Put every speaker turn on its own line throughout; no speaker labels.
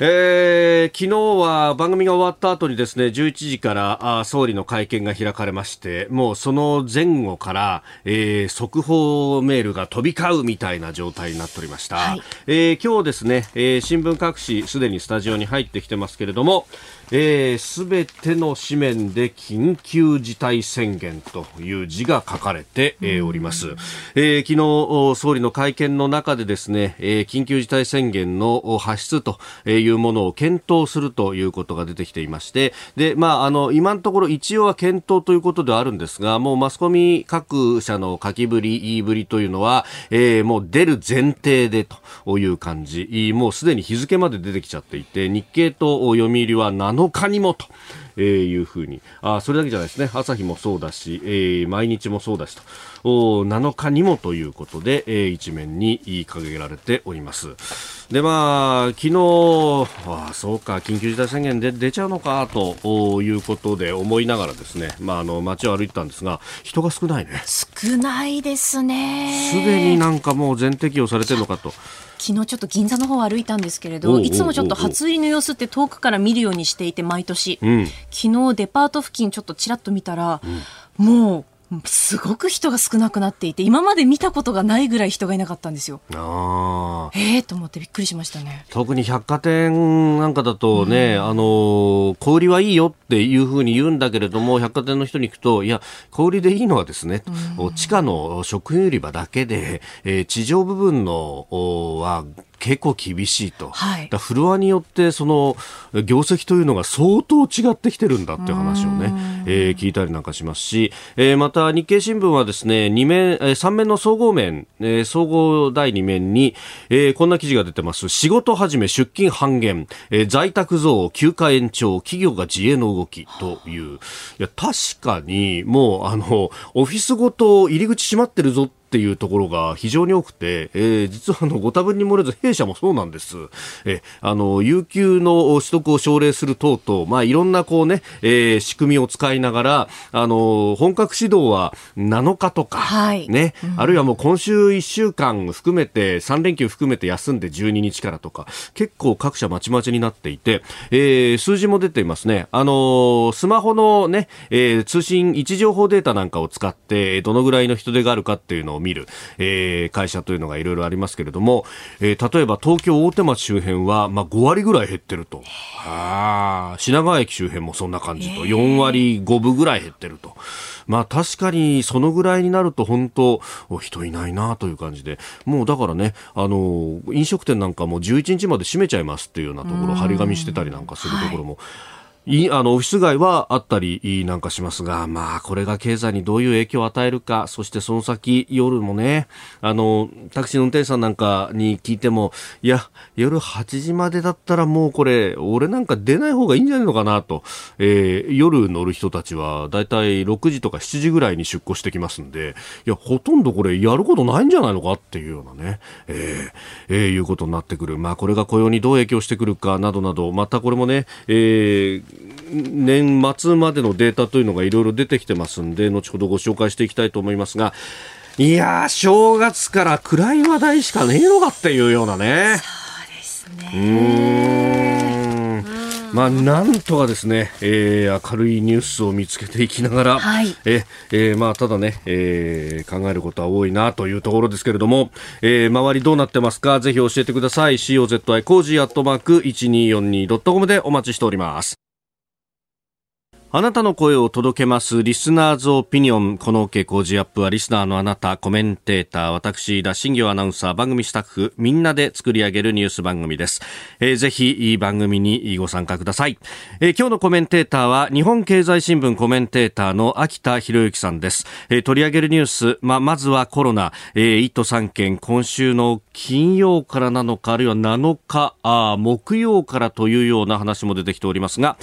えー、昨日は番組が終わった後にですね11時からあ総理の会見が開かれましてもうその前後から、えー、速報メールが飛び交うみたいな状態になっておりました、はい、えー、今日ですね、えー、新聞各紙すでにスタジオに入ってきてますけれどもすべ、えー、ての紙面で緊急事態宣言という字が書かれて、えー、おります、えー、昨日総理の会見の中でですね、えー、緊急事態宣言の発出というものを検討するということが出てきていましてで、まあ、あの今のところ一応は検討ということではあるんですがもうマスコミ各社の書きぶり言いぶりというのは、えー、もう出る前提でという感じ。もうすでに日付まで出てきちゃっていて日経と読売は7 7日にもと。えー、いうふうに。あそれだけじゃないですね。朝日もそうだし、えー、毎日もそうだしと。お7日にもということで、えー、一面に掲げられております。でまあ昨日あそうか緊急事態宣言で出ちゃうのかということで思いながらですねまああの街を歩いてたんですが人が少ないね。
少ないですね。
すでになんかもう全適用されてるのかと
昨日ちょっと銀座の方を歩いたんですけれどいつもちょっと初売りの様子って遠くから見るようにしていて毎年、うん、昨日デパート付近ちょっとちらっと見たら、うん、もうすごく人が少なくなっていて今まで見たことがないぐらい人がいなかったんですよ。あええー、と思ってびっくりしましたね。
特に百貨店なんかだとね、うん、あの小売りはいいよっていうふうに言うんだけれども百貨店の人に行くといや小売りでいいのはですね、うん、地下の食品売り場だけで、えー、地上部分のは結構厳しいと、はい、フロアによってその業績というのが相当違ってきてるんだっていう話をね、えー、聞いたりなんかしますし、えー、また日経新聞はですね2面、えー、3面の総合面、えー、総合第2面に、えー、こんな記事が出てます。仕事始め出勤半減、えー、在宅増休暇延長企業が自営の動きという。いや確かにもうあのオフィスごと入り口閉まってるぞっていうところが非常に多くて、えー、実はあのご多分に漏れず弊社もそうなんです。えあの有給の取得を奨励する等々、まあいろんなこうね、えー、仕組みを使いながら、あの本格指導は7日とか、はい、ね、うん、あるいはもう今週1週間含めて3連休含めて休んで12日からとか、結構各社まちまちになっていて、えー、数字も出ていますね。あのスマホのね、えー、通信位置情報データなんかを使ってどのぐらいの人手があるかっていうのをを見る、えー、会社というのがいろいろありますけれども、えー、例えば東京大手町周辺は、まあ、5割ぐらい減ってると。あ品川駅周辺もそんな感じと、4割5分ぐらい減ってると。まあ確かにそのぐらいになると本当人いないなという感じでもうだからねあの飲食店なんかも11日まで閉めちゃいますっていうようなところ張り紙してたりなんかするところも。はいいあのオフィス街はあったりなんかしますが、まあ、これが経済にどういう影響を与えるか、そしてその先、夜もね、あのタクシーの運転手さんなんかに聞いても、いや、夜8時までだったらもうこれ、俺なんか出ない方がいいんじゃないのかなと、えー、夜乗る人たちは、だいたい6時とか7時ぐらいに出庫してきますんで、いや、ほとんどこれ、やることないんじゃないのかっていうようなね、えー、えー、いうことになってくる。まあ、これが雇用にどう影響してくるかなどなど、またこれもね、えー年末までのデータというのがいろいろ出てきてますんで、後ほどご紹介していきたいと思いますが、いやー、正月から暗い話題しかねえのかっていうようなね。
そうですね。
まあ、なんとかですね、えー、明るいニュースを見つけていきながら、はい、ええー、まあ、ただね、えー、考えることは多いなというところですけれども、えー、周りどうなってますか？ぜひ教えてください。COZY コージーアットマーク 1242.com でお待ちしております。あなたの声を届けますリスナーズオピニオン。この OK 工事アップはリスナーのあなた、コメンテーター、私、新行アナウンサー、番組スタッフ、みんなで作り上げるニュース番組です。えー、ぜひ、番組にご参加ください、えー、今日のコメンテーターは、日本経済新聞コメンテーターの秋田博之さんです。えー、取り上げるニュース、ま、まずはコロナ、えー、1都3県、今週の金曜からなのか、あるいは7日、あ木曜からというような話も出てきておりますが、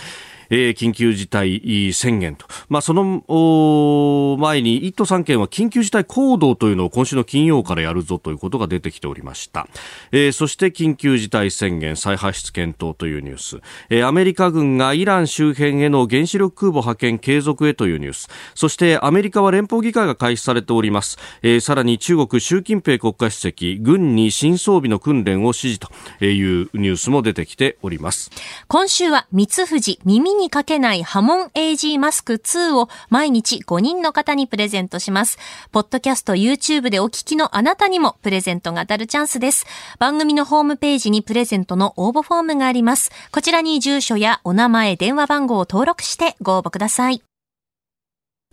えー、緊急事態宣言と。まあ、その前に1都3県は緊急事態行動というのを今週の金曜からやるぞということが出てきておりました。えー、そして緊急事態宣言再発出検討というニュース。えー、アメリカ軍がイラン周辺への原子力空母派遣継続へというニュース。そしてアメリカは連邦議会が開始されております。えー、さらに中国習近平国家主席、軍に新装備の訓練を指示というニュースも出てきております。
今週は三藤耳にかけない波紋 AG マスク2を毎日5人の方にプレゼントします。ポッドキャスト YouTube でお聞きのあなたにもプレゼントが当たるチャンスです。番組のホームページにプレゼントの応募フォームがあります。こちらに住所やお名前、電話番号を登録してご応募ください。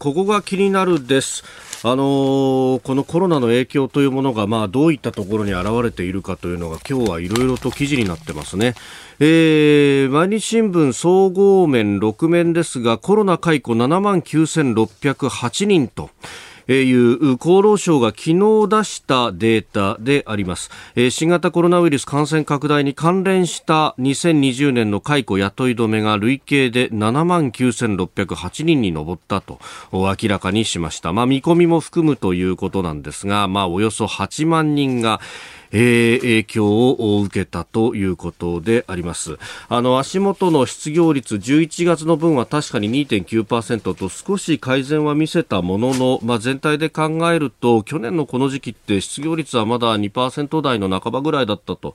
ここが気になるです。あのー、このコロナの影響というものが、まあ、どういったところに現れているかというのが今日はいろいろと記事になってますね。えー、毎日新聞総合面6面ですが、コロナ解雇7万9608人と。いう厚労省が昨日出したデータであります、新型コロナウイルス感染拡大に関連した2020年の解雇雇い止めが累計で7万9608人に上ったと明らかにしました、まあ、見込みも含むということなんですが、まあ、およそ8万人がえー、影響を受けたということであります。あの、足元の失業率11月の分は確かに2.9%と少し改善は見せたものの、まあ、全体で考えると、去年のこの時期って失業率はまだ2%台の半ばぐらいだったと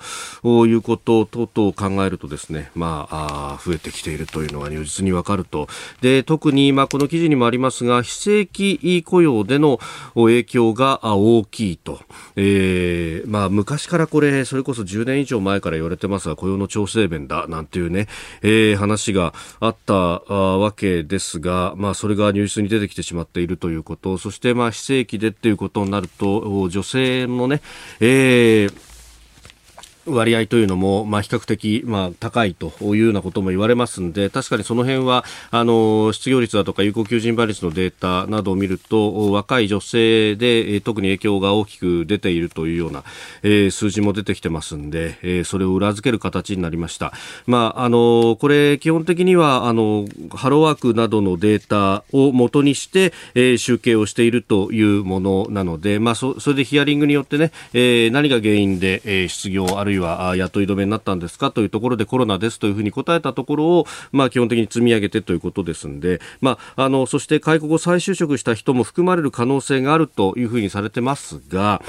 いうこと等々考えるとですね、まあ、あ増えてきているというのが如実にわかると。で、特に、まあ、この記事にもありますが、非正規雇用での影響が大きいと。えー、まあ、昔からこれ、それこそ10年以上前から言われてますが、雇用の調整弁だ、なんていうね、えー、話があったわけですが、まあ、それが入室に出てきてしまっているということ、そして、まあ、非正規でっていうことになると、女性のね、えー、割合というのも、まあ、比較的、まあ、高いというようなことも言われますので確かにその辺はあの失業率だとか有効求人倍率のデータなどを見ると若い女性で特に影響が大きく出ているというような、えー、数字も出てきてますんで、えー、それを裏付ける形になりました。まあ、あのこれ基本的にはあのハローワークなどのデータを元にして、えー、集計をしているというものなので、まあ、そそれでヒアリングによってね、えー、何が原因で、えー、失業あるいは雇い止めになったんですか？というところでコロナですというふうに答えたところを、まあ、基本的に積み上げてということですので、まあ、あのそして開国後再就職した人も含まれる可能性があるというふうにされてますが、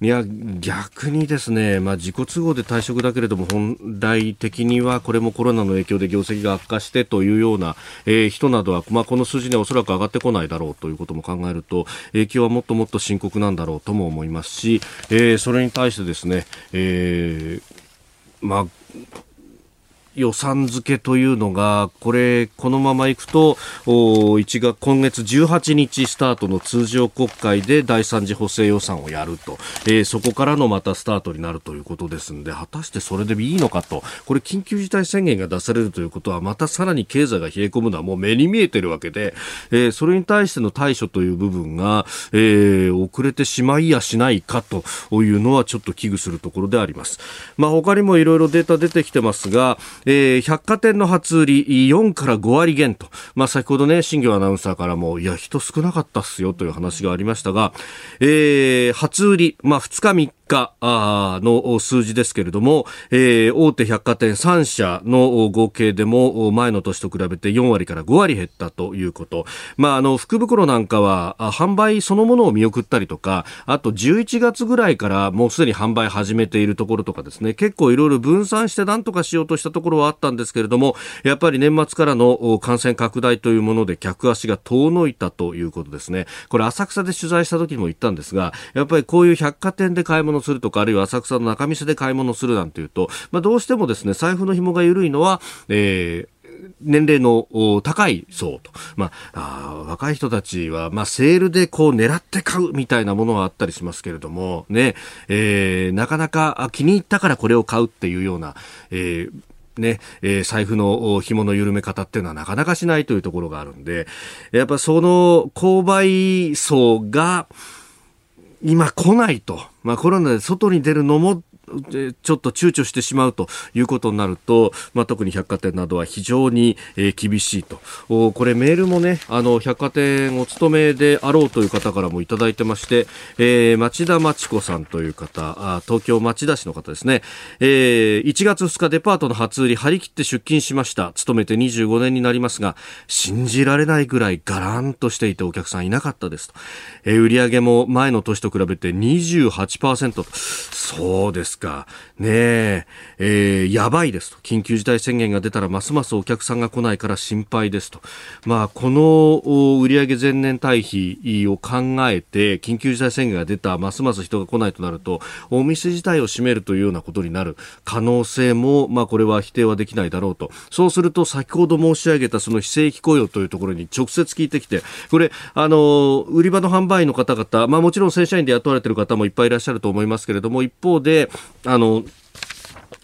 いや逆にですね、まあ、自己都合で退職だけれども本来的にはこれもコロナの影響で業績が悪化してというような、えー、人などは、まあ、この数字にはおそらく上がってこないだろうということも考えると影響はもっともっと深刻なんだろうとも思いますし、えー、それに対してですね、えーまあ予算付けというのが、これ、このままいくと、1月、今月18日スタートの通常国会で第三次補正予算をやると、えー、そこからのまたスタートになるということですんで、果たしてそれでいいのかと、これ緊急事態宣言が出されるということは、またさらに経済が冷え込むのはもう目に見えてるわけで、えー、それに対しての対処という部分が、えー、遅れてしまいやしないかというのはちょっと危惧するところであります。まあ、他にもいろいろデータ出てきてますが、えー、百貨店の初売り4から5割減と、まあ、先ほどね、新業アナウンサーからも、いや、人少なかったっすよという話がありましたが、えー、初売り、まあ、2日3日の数字ですけれども、えー、大手百貨店3社の合計でも前の年と比べて4割から5割減ったということ。まあ、あの、福袋なんかは販売そのものを見送ったりとか、あと11月ぐらいからもうすでに販売始めているところとかですね、結構いろいろ分散して何とかしようとしたところはあったんですけれども、やっぱり年末からの感染拡大というもので客足が遠のいたということですね。これ浅草で取材した時にも言ったんですが、やっぱりこういう百貨店で買い物するとか、あるいは浅草の中店で買い物するなんていうと、まあ、どうしてもですね、財布の紐が緩いのは、えー、年齢の高い層と、まあ、あ若い人たちは、まあ、セールでこう狙って買うみたいなものはあったりしますけれども、ね、えー、なかなか気に入ったからこれを買うっていうような、えーね、えー、財布の紐の緩め方っていうのはなかなかしないというところがあるんで、やっぱその購買層が今来ないと、まあコロナで外に出るのもちょっと躊躇してしまうということになると、まあ、特に百貨店などは非常に、えー、厳しいと。これメールもね、あの、百貨店お勤めであろうという方からもいただいてまして、えー、町田真知子さんという方、あ東京町田市の方ですね、えー、1月2日デパートの初売り張り切って出勤しました。勤めて25年になりますが、信じられないぐらいガランとしていてお客さんいなかったですと。えー、売上も前の年と比べて28%と。そうですか。ねえ、えー、やばいですと。緊急事態宣言が出たらますますお客さんが来ないから心配ですと。まあ、この売上前年対比を考えて、緊急事態宣言が出た、ますます人が来ないとなると、お店自体を閉めるというようなことになる可能性も、まあ、これは否定はできないだろうと。そうすると、先ほど申し上げたその非正規雇用というところに直接聞いてきて、これ、あの、売り場の販売員の方々、まあ、もちろん正社員で雇われている方もいっぱいいらっしゃると思いますけれども、一方で、あの、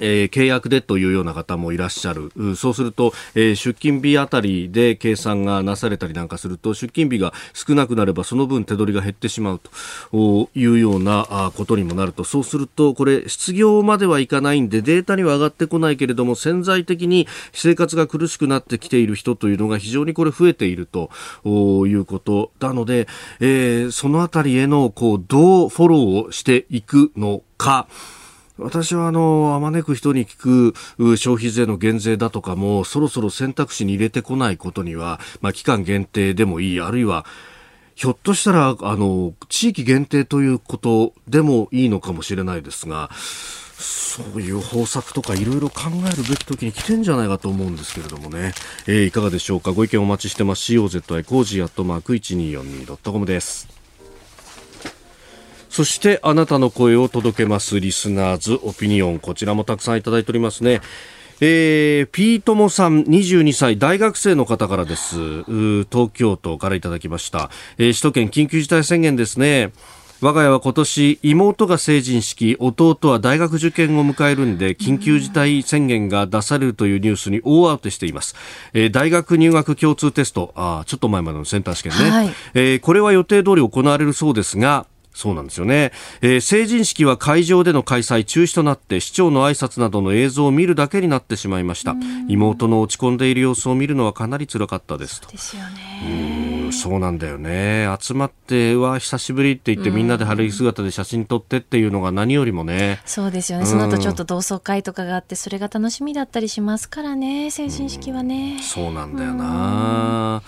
えー、契約でというような方もいらっしゃる。そうすると、えー、出勤日あたりで計算がなされたりなんかすると、出勤日が少なくなればその分手取りが減ってしまうというようなことにもなると、そうすると、これ、失業まではいかないんで、データには上がってこないけれども、潜在的に生活が苦しくなってきている人というのが非常にこれ増えているということなので、えー、そのあたりへの、こう、どうフォローをしていくのか、私はあの、あまねく人に聞く消費税の減税だとかも、そろそろ選択肢に入れてこないことには、まあ、期間限定でもいい、あるいは、ひょっとしたら、あの、地域限定ということでもいいのかもしれないですが、そういう方策とかいろいろ考えるべき時に来てんじゃないかと思うんですけれどもね。えー、いかがでしょうかご意見お待ちしてます。COZY コージーアットマーク 1242.com です。そしてあなたの声を届けますリスナーズオピニオンこちらもたくさんいただいておりますね。えー、ピートモさん22歳大学生の方からです。東京都からいただきました、えー、首都圏緊急事態宣言ですね。我が家は今年妹が成人式弟は大学受験を迎えるんで緊急事態宣言が出されるというニュースに大慌てしています、えー、大学入学共通テストあちょっと前までのセンター試験ね、はい、えー、これは予定通り行われるそうですがそうなんですよね、えー、成人式は会場での開催中止となって市長の挨拶などの映像を見るだけになってしまいました。妹の落ち込んでいる様子を見るのはかなり辛かったです
と。ですよね。
そうなんだよね。集まっては久しぶりって言ってみんなで春着姿で写真撮ってっていうのが何よりもね。
そうですよね。その後ちょっと同窓会とかがあってそれが楽しみだったりしますからね成人式はね。
そうなんだよな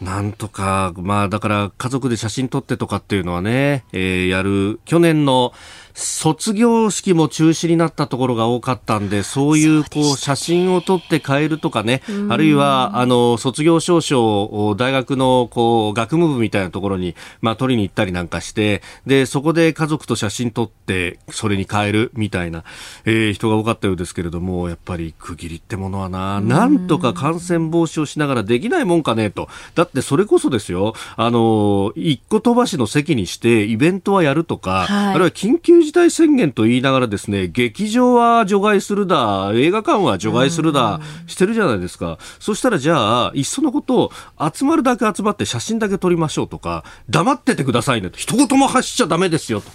なんとか、まあだから家族で写真撮ってとかっていうのはね、えー、やる、去年の卒業式も中止になったところが多かったんで、そういうこう写真を撮って帰るとかね、あるいはあの卒業証書を大学のこう学務部みたいなところにまあ取りに行ったりなんかして、でそこで家族と写真撮ってそれに帰るみたいな、えー、人が多かったようですけれども、やっぱり区切りってものはな、なんとか感染防止をしながらできないもんかねと。だってそれこそですよ、あの一個飛ばしの席にしてイベントはやるとか、はい、あるいは緊急事態宣言と言いながらですね、劇場は除外するだ、映画館は除外するだ、してるじゃないですか。そしたらじゃあ、いっそのことを集まるだけ集まって写真だけ撮りましょうとか、黙っててくださいねと、一言も発しちゃダメですよと。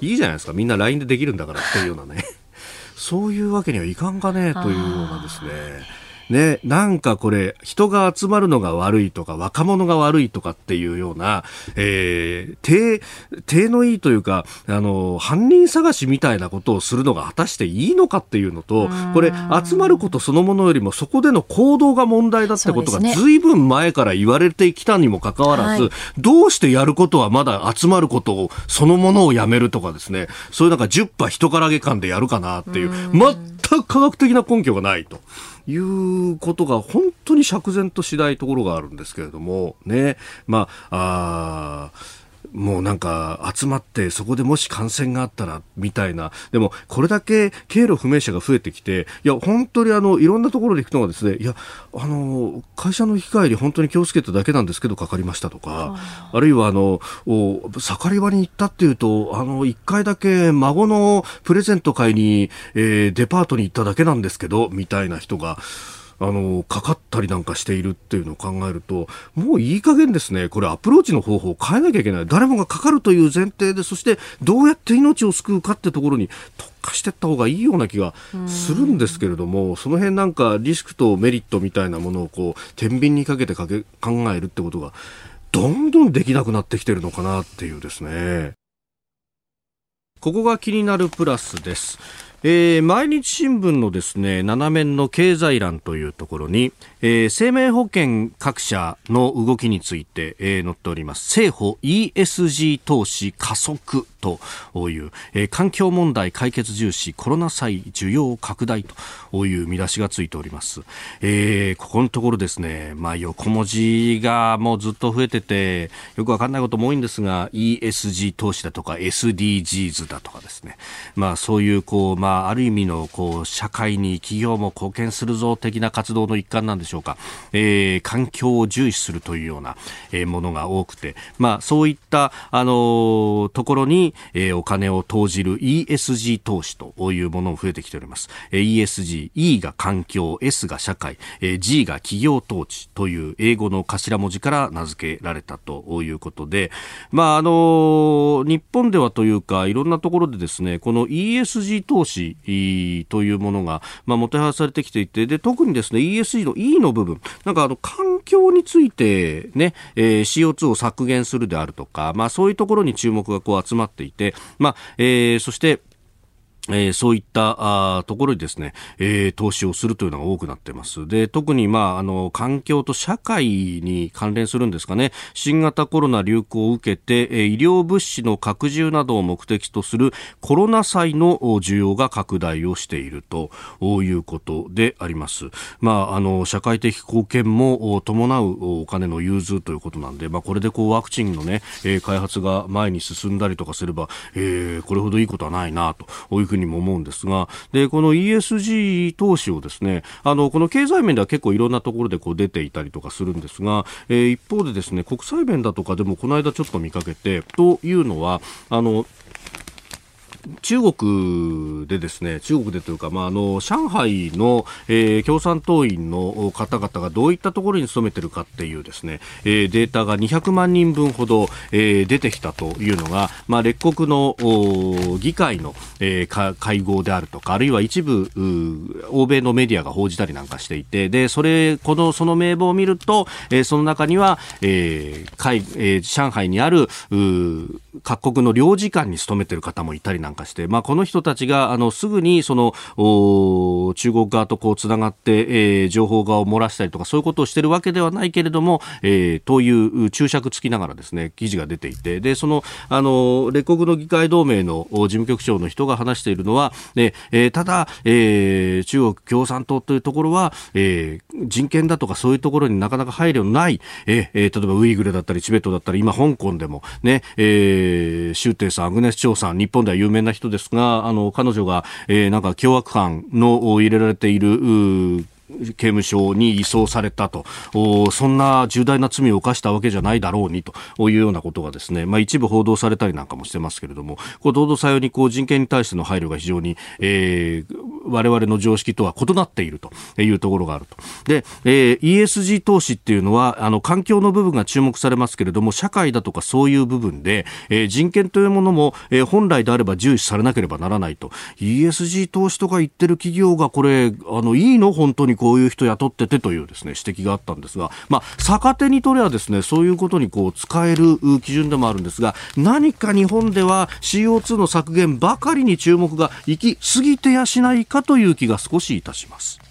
いいじゃないですか。みんな LINE でできるんだからっていうようなね。そういうわけにはいかんかねというようなですね。ね、なんかこれ、人が集まるのが悪いとか、若者が悪いとかっていうような、えー、手、手のいいというか、あの、犯人探しみたいなことをするのが果たしていいのかっていうのと、これ、集まることそのものよりも、そこでの行動が問題だってことが、ずいぶん前から言われてきたにもかかわらず、はい、どうしてやることはまだ集まることを、そのものをやめるとかですね、そういうなんか10羽人からげ感でやるかなっていう、全く科学的な根拠がないと。いうことが本当に釈然としないところがあるんですけれども、ね。まあ、あもうなんか集まってそこでもし感染があったらみたいな。でもこれだけ経路不明者が増えてきていや本当にあのいろんなところで行くのがですねいやあの会社の行き帰り本当に気をつけただけなんですけどかかりましたとかあるいはあの盛り場に行ったっていうとあの1回だけ孫のプレゼント買いに、えー、デパートに行っただけなんですけどみたいな人があの、かかったりなんかしているっていうのを考えると、もういい加減ですね、これアプローチの方法を変えなきゃいけない。誰もがかかるという前提で、そしてどうやって命を救うかってところに特化していった方がいいような気がするんですけれども、その辺なんかリスクとメリットみたいなものをこう天秤にかけてかけ考えるってことがどんどんできなくなってきてるのかなっていうですね。ここが気になるプラスです。えー、毎日新聞のですね7面の経済欄というところに、えー、生命保険各社の動きについて、えー、載っております。政府 ESG 投資加速という、えー、環境問題解決重視コロナ債需要拡大という見出しがついております、えー、ここのところですね、まあ、横文字がもうずっと増えててよくわかんないことも多いんですが ESG 投資だとか SDGs だとかですね、まあ、そういうこう、まああ、る意味のこう社会に企業も貢献するぞ的な活動の一環なんでしょうか、えー、環境を重視するというような、えー、ものが多くて、まあ、そういった、あの、ところに、えー、お金を投じる ESG 投資というものも増えてきております。えー、ESG、E が環境、S が社会、えー、G が企業統治という英語の頭文字から名付けられたということで、まあ、あのー、日本ではというか、いろんなところでですね、この ESG 投資というものが、まあ、もてはやされてきていてで特にですね ESG の E の部分なんかあの環境についてね、えー、CO2 を削減するであるとか、まあ、そういうところに注目がこう集まってていて、まあえー、そしてえー、そういったあところにですね、えー、投資をするというのが多くなっています。で、特に、まあ、あの、環境と社会に関連するんですかね、新型コロナ流行を受けて、え、医療物資の拡充などを目的とするコロナ債の需要が拡大をしているということであります。まあ、あの、社会的貢献も伴うお金の融通ということなんで、まあ、これでこう、ワクチンのね、え、開発が前に進んだりとかすれば、えー、これほどいいことはないな、というふうににも思うんですがでこの ESG 投資をですねあのこの経済面では結構いろんなところでこう出ていたりとかするんですが、えー、一方でですね国際面だとかでもこの間ちょっと見かけてというのはあの中国でですね、中国でというか、まあ、あの、上海の、えー、共産党員の方々がどういったところに勤めているかっていうですね、えー、データが200万人分ほど、えー、出てきたというのが、まあ、列国の議会の、えー、会合であるとか、あるいは一部、欧米のメディアが報じたりなんかしていて、で、それ、この、その名簿を見ると、えー、その中には、えー、海えー、上海にある、各国の領事館に勤めている方もいたりなんかして、まあ、この人たちがあのすぐにその中国側とこうつながって、えー、情報側を漏らしたりとかそういうことをしているわけではないけれども、えー、という注釈つきながらですね記事が出ていてでそのあの列国の議会同盟の事務局長の人が話しているのは、ねえー、ただ、えー、中国共産党というところは、えー、人権だとかそういうところになかなか配慮のない、えー、例えばウイグルだったりチベットだったり今香港でもね、えー、シュウテイさんアグネス・チョウさん日本では有名な人ですが、あの、彼女が、えー、なんか凶悪犯の入れられている、刑務所に移送されたと、そんな重大な罪を犯したわけじゃないだろうにと。いうようなことがですね、まあ、一部報道されたりなんかもしてますけれども、こう堂々さようにこう人権に対しての配慮が非常に、えー、我々の常識とは異なっていると。いうところがあると。で、えー、ESG 投資っていうのは、あの、環境の部分が注目されますけれども、社会だとかそういう部分で、えー、人権というものも、えー、本来であれば重視されなければならないと。ESG 投資とか言ってる企業がこれ、あの、いいの？本当にこういう人雇っててというですね指摘があったんですが、まあ、逆手に取ればですねそういうことにこう使える基準でもあるんですが何か日本では CO2 の削減ばかりに注目が行き過ぎてやしないかという気が少しいたします。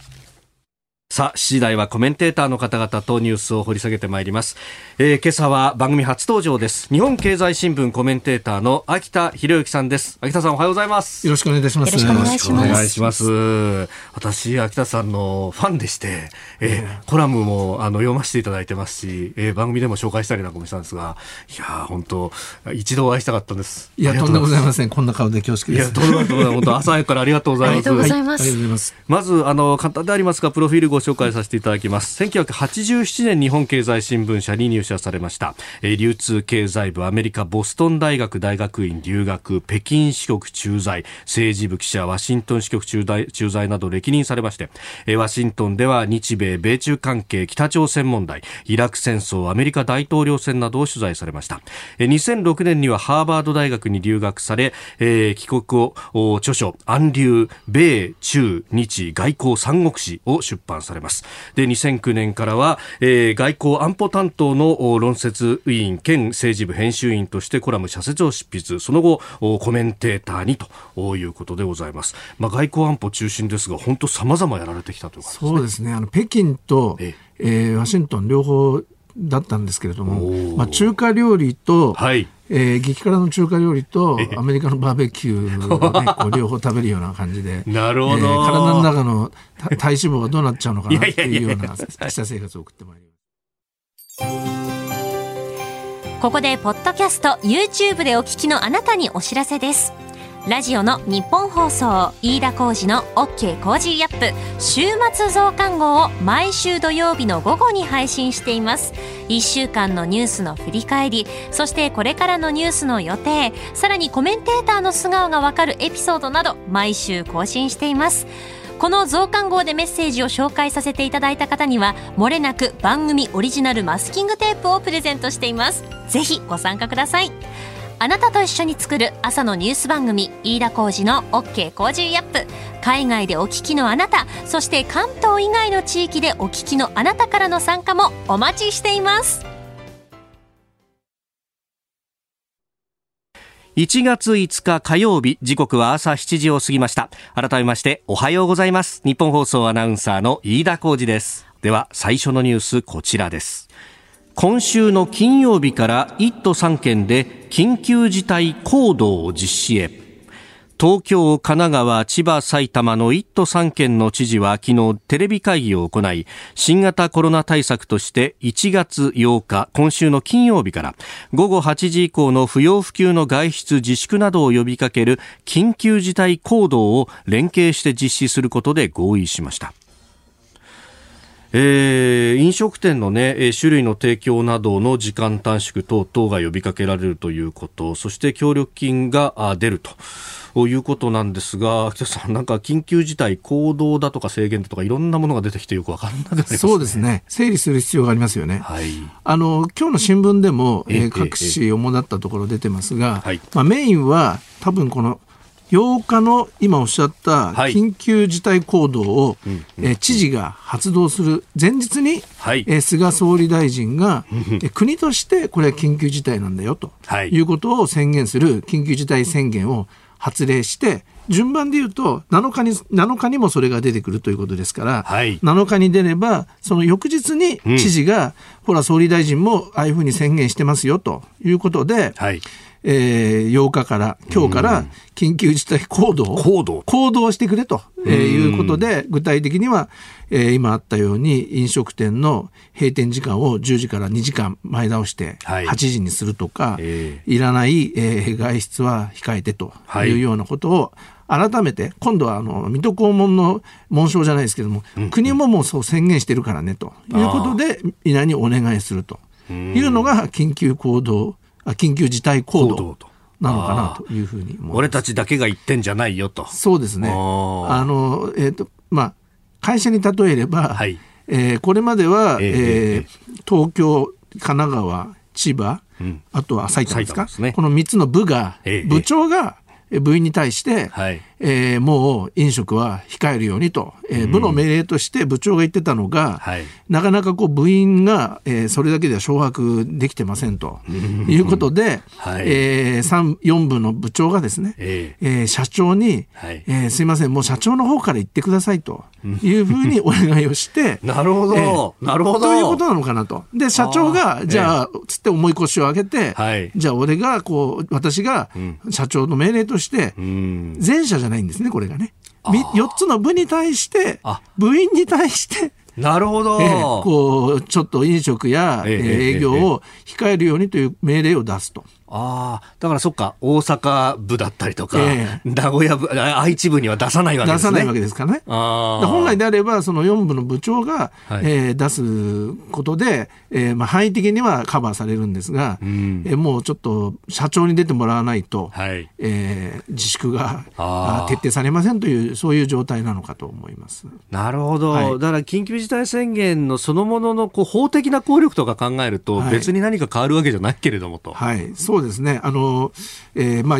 さあ、7時台はコメンテーターの方々とニュースを掘り下げてまいります。えー、今朝は番組初登場です。日本経済新聞コメンテーターの秋田博之さんです。秋田さんおはようございます。
よろしくお願いいたします。
よろしくお願い
します。私、秋田さんのファンでして、えー、コラムもあの読ませていただいてますし、えー、番組でも紹介したりなんかもしたんですが、いや本当一度お会いしたかったんです。
いや、とんでもございません。こんな顔で恐縮です。いや、
とんでもございません。本当朝早くからありがとうございます。
ありがとうございます。
まず、あの、簡単でありますが、プロフィールご紹介させていただきます。1987年日本経済新聞社に入社されました、えー、流通経済部アメリカボストン大学大学院留学北京支局駐在政治部記者ワシントン支局駐在駐在など歴任されまして、えー、ワシントンでは日米米中関係北朝鮮問題イラク戦争アメリカ大統領選などを取材されました、えー、2006年にはハーバード大学に留学され、えー、帰国を著書安流米中日外交三国史を出版されます。で2009年からは、えー、外交安保担当の論説委員兼政治部編集員としてコラム社説を執筆。その後コメンテーターにということでございます、まあ、外交安保中心ですが本当さまざまやられてきたという、ね、
そうですね。あの北京と、え。えー、ワシントン両方だったんですけれども、まあ、中華料理と、はい。えー、激辛の中華料理とアメリカのバーベキューを、ね、こう両方食べるような感じで
なるほど、え
ー、体の中の体脂肪がどうなっちゃうのかなっていうようなした生活を送ってまいり
ます。ここでポッドキャスト YouTube でお聞きのあなたにお知らせですラジオのニッポン放送飯田浩司の OK コージーアップ週末増刊号を毎週土曜日の午後に配信しています。1週間のニュースの振り返りそしてこれからのニュースの予定さらにコメンテーターの素顔がわかるエピソードなど毎週更新しています。この増刊号でメッセージを紹介させていただいた方にはもれなく番組オリジナルマスキングテープをプレゼントしています。ぜひご参加ください。あなたと一緒に作る朝のニュース番組飯田浩司の OK コージーアップ。海外でお聞きのあなたそして関東以外の地域でお聞きのあなたからの参加もお待ちしています。
1月5日火曜日時刻は朝7時を過ぎました。改めましておはようございます。日本放送アナウンサーの飯田浩二です。では最初のニュースこちらです。今週の金曜日から1都3県で緊急事態行動を実施へ。東京、神奈川、千葉、埼玉の1都3県の知事は昨日テレビ会議を行い新型コロナ対策として1月8日今週の金曜日から午後8時以降の不要不急の外出自粛などを呼びかける緊急事態行動を連携して実施することで合意しました。えー、飲食店の、ね、種類の提供などの時間短縮等々が呼びかけられるということそして協力金が出ると。いうことなんですが、北さん、なんか緊急事態、行動だとか制限だとか、いろんなものが出てきてよくわかんない、ね、
そうですね、整理する必要がありますよね。はい、あの今日の新聞でも、えー、各紙主だったところ出てますが、はい、まあ、メインは多分この8日の今おっしゃった緊急事態行動を、はい、え知事が発動する前日に、はい、え菅総理大臣が、え国としてこれは緊急事態なんだよと、はい、いうことを宣言する緊急事態宣言を発令して順番で言うと7日に ,7 日にもそれが出てくるということですから、はい、7日に出ればその翌日に知事が、うん、ほら総理大臣もああいうふうに宣言してますよということで、はいえー、8日から、今日から緊急事態行動、行動。行動してくれと、えー、いうことで、具体的には、えー、今あったように飲食店の閉店時間を10時から2時間前倒して8時にするとか、はいえー、いらない、えー、外出は控えてとい。うようなことを、改めて、今度はあの水戸黄門の紋章じゃないですけども、うん、国ももうそう宣言してるからねということで、皆にお願いするというのが緊急行動緊急事態行動なのかなというふうに
俺たちだけが言ってんじゃないよと。
そうですね。あの、えっ、ー、と、まあ、会社に例えれば、はい、えー、これまでは、えー、えー、東京、神奈川、千葉、うん、あとは埼玉ですか、ね、この3つの部が、部長が部員に対して、はい、えー、もう飲食は控えるようにと、えー、部の命令として部長が言ってたのが、はい、なかなかこう部員が、えー、それだけでは掌握できてませんと。いうことで、はい。えー、4部の部長がですね、えー、えー、社長に、はい、えー、すいませんもう社長の方から言ってくださいと。いうふうに お願いをして
なるほど、えー、なるほど。
ということなのかなと。で社長がじゃあ、つって重い腰を上げて、はい、じゃあ俺がこう私が社長の命令として、うん、前者じゃないんですね、これがね。4つの部に対して、部員に対して、
なるほど、えー、
こうちょっと飲食や、えー、営業を控えるようにという命令を出すと。
ああ、だからそっか、大阪部だったりとか、えー、名古屋部、愛知部には出さないわけですね。
出さないわけですからね。本来であれば、その4部の部長が、はい、えー、出すことで、えーまあ、範囲的にはカバーされるんですが、うん、えー、もうちょっと社長に出てもらわないと、はい、えー、自粛が徹底されませんという、そういう状態なのかと思います。
なるほど。はい、だから緊急事態宣言のそのもののこう法的な効力とか考えると、別に何か変わるわけじゃないけれどもと。
はい、そうですね。あの、えー、まあ、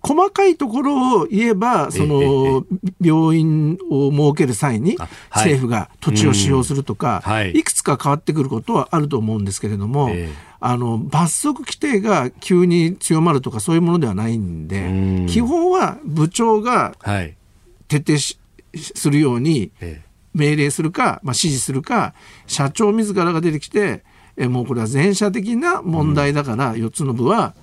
細かいところを言えば、その、病院を設ける際に、政府が土地を使用するとか、い。くつか変わってくることはあると思うんですけれども、あの、罰則規定が急に強まるとか、そういうものではないんで、基本は部長が徹底し、するように命令するか、まあ、指示するか、社長自らが出てきて、えもうこれは全社的な問題だから、4つの部は、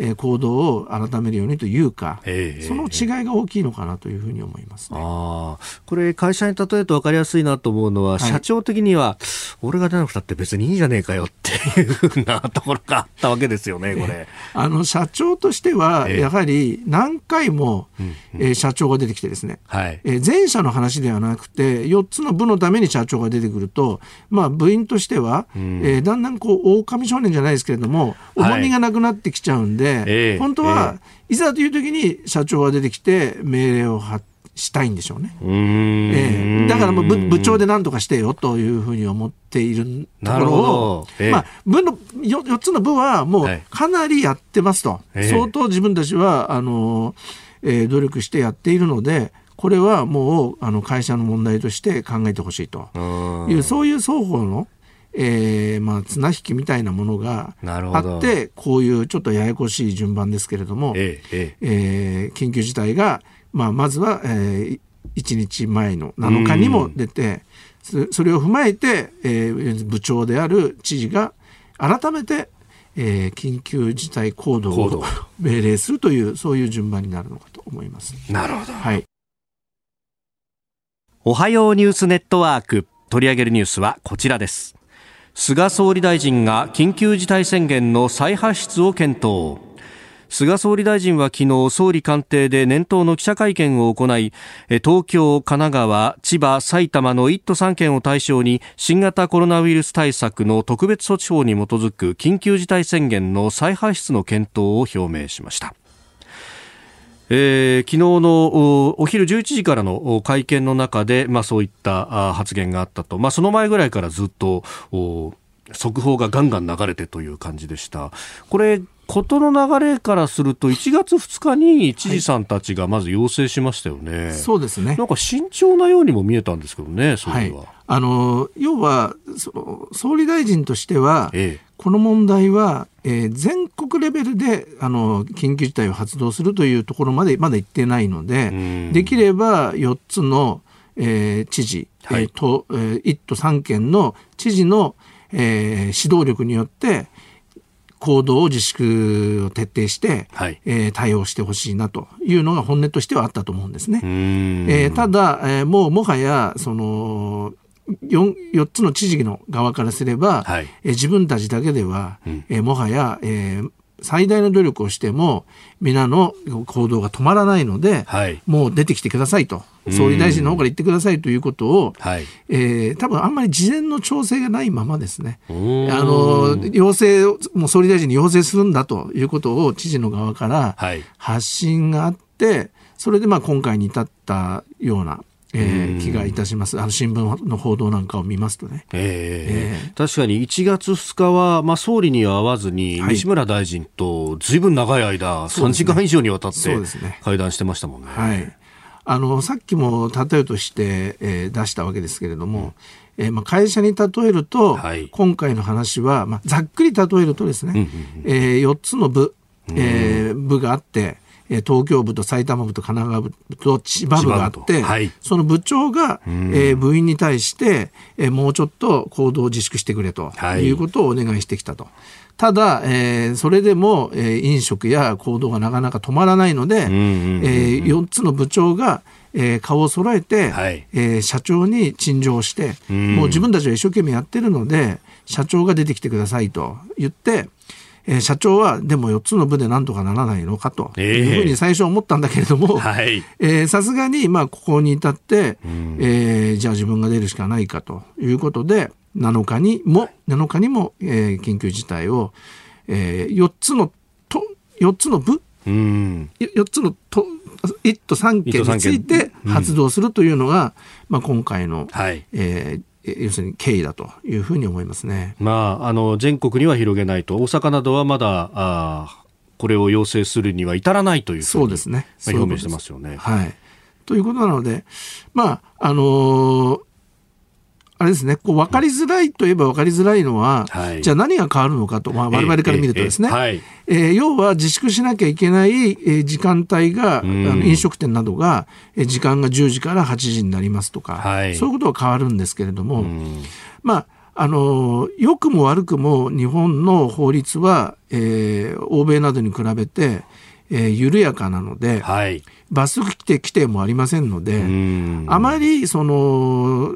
えー、行動を改めるようにというか、えー、その違いが大きいのかなというふうに思います、ね、
あこれ、会社に例えると分かりやすいなと思うのは、はい、社長的には、俺が出なくたって別にいいじゃねえかよっていうふうなところがあったわけですよね、これ。
あの社長としては、やはり何回も、えー、社長が出てきてですね、はい。えー、前者の話ではなくて、4つの部のために社長が出てくると、まあ、部員としては、うん、えー、だんだんこう狼少年じゃないですけれども、重みがなくなってきちゃうんで、で、えー、本当は、いざという時に社長が出てきて命令を発したいんでしょうね。えー、だからもう部部長で何とかしてよというふうに思っているところを、えー、まあ、部の 4, 4, つの部はもうかなりやってますと、はい、相当自分たちはあの、えー、努力してやっているので、これはもうあの会社の問題として考えてほしいと。いうそういう双方のえーまあ、綱引きみたいなものがあってこういうちょっとややこしい順番ですけれども、えええー、緊急事態が、まあ、まずは、えー、1日前の7日にも出て、それを踏まえて、えー、部長である知事が改めて、えー、緊急事態行動を命令するというそういう順番になるのかと思います。
なるほど、
はい、
おはようニュースネットワーク。取り上げるニュースはこちらです。菅総理大臣が緊急事態宣言の再発出を検討。菅総理大臣は昨日総理官邸で年頭の記者会見を行い東京、神奈川、千葉、埼玉の1都3県を対象に新型コロナウイルス対策の特別措置法に基づく緊急事態宣言の再発出の検討を表明しました。えー、昨日のお昼11時からの会見の中で、まあ、そういった発言があったと、まあ、その前ぐらいからずっと速報がガンガン流れてという感じでした。これ事の流れからすると、1月2日に知事さんたちがまず要請しましたよね、はい、
そうですね。
なんか慎重なようにも見えたんですけどね、それは。はい、
あの要はその、総理大臣としては、ええ、この問題は、えー、全国レベルであの緊急事態を発動するというところまでまだ行ってないので、できれば4つの、えー、知事、はい、えー、とえー、1都3県の知事の、えー、指導力によって、行動を自粛を徹底して、はい、えー、対応してほしいなというのが本音としてはあったと思うんですね。えー、ただ、えー、もうもはやその 4, 4つの知事の側からすれば、はい、え自分たちだけでは、うん、えもはや、えー、最大の努力をしても皆の行動が止まらないので、はい、もう出てきてくださいと総理大臣の方から言ってくださいということを、はい、えー、多分あんまり事前の調整がないままですね。あの要請もう総理大臣に要請するんだということを知事の側から発信があって、それでまあ今回に至ったようなえー、気がいたします、あの新聞の報道なんかを見ますとね、
えー、えー、確かに1月2日は、まあ、総理には会わずに、西村大臣とずいぶん長い間、3時間以上にわたって会談してましたもんね。
はい、あのさっきも例えとして、えー、出したわけですけれども、うん、えー、まあ、会社に例えると、はい、今回の話は、まあ、ざっくり例えるとですね、うんうんうん、えー、4つの部、えー、部があって、東京部と埼玉部と神奈川部と千葉部があって、はい、その部長が、えー、部員に対して、えー、もうちょっと行動を自粛してくれということをお願いしてきたと。ただ、えー、それでも、えー、飲食や行動がなかなか止まらないので、えー、4つの部長が、えー、顔を揃えて、はい、えー、社長に陳情して、もう自分たちは一生懸命やってるので、社長が出てきてくださいと言って、えー、社長はでも4つの部でなんとかならないのかというふうに最初思ったんだけれどもさすがにまあここに至って、うん、えー、じゃあ自分が出るしかないかということで7日にも7日にも、えー、緊急事態を、えー、4つのと4つの部、うん、4つのと1都3県について発動するというのが、うん、まあ、今回の、はい、えー要するに経緯だというふうに思いますね、
まあ、あの全国には広げないと、大阪などはまだあこれを要請するには至らないというふうにそうですね、まあ、表明してますよね。
はい、ということなので、まああのーあれですね、こう分かりづらいといえば分かりづらいのは、はい、じゃあ何が変わるのかと、まあ、我々から見るとですね、ええー、要は自粛しなきゃいけない、え時間帯が、あの飲食店などが、え時間が10時から8時になりますとか、はい、そういうことは変わるんですけれども、まあ、あの良くも悪くも日本の法律は、えー、欧米などに比べて、えー、緩やかなので、はい、罰則規定規定もありませんので、あまりその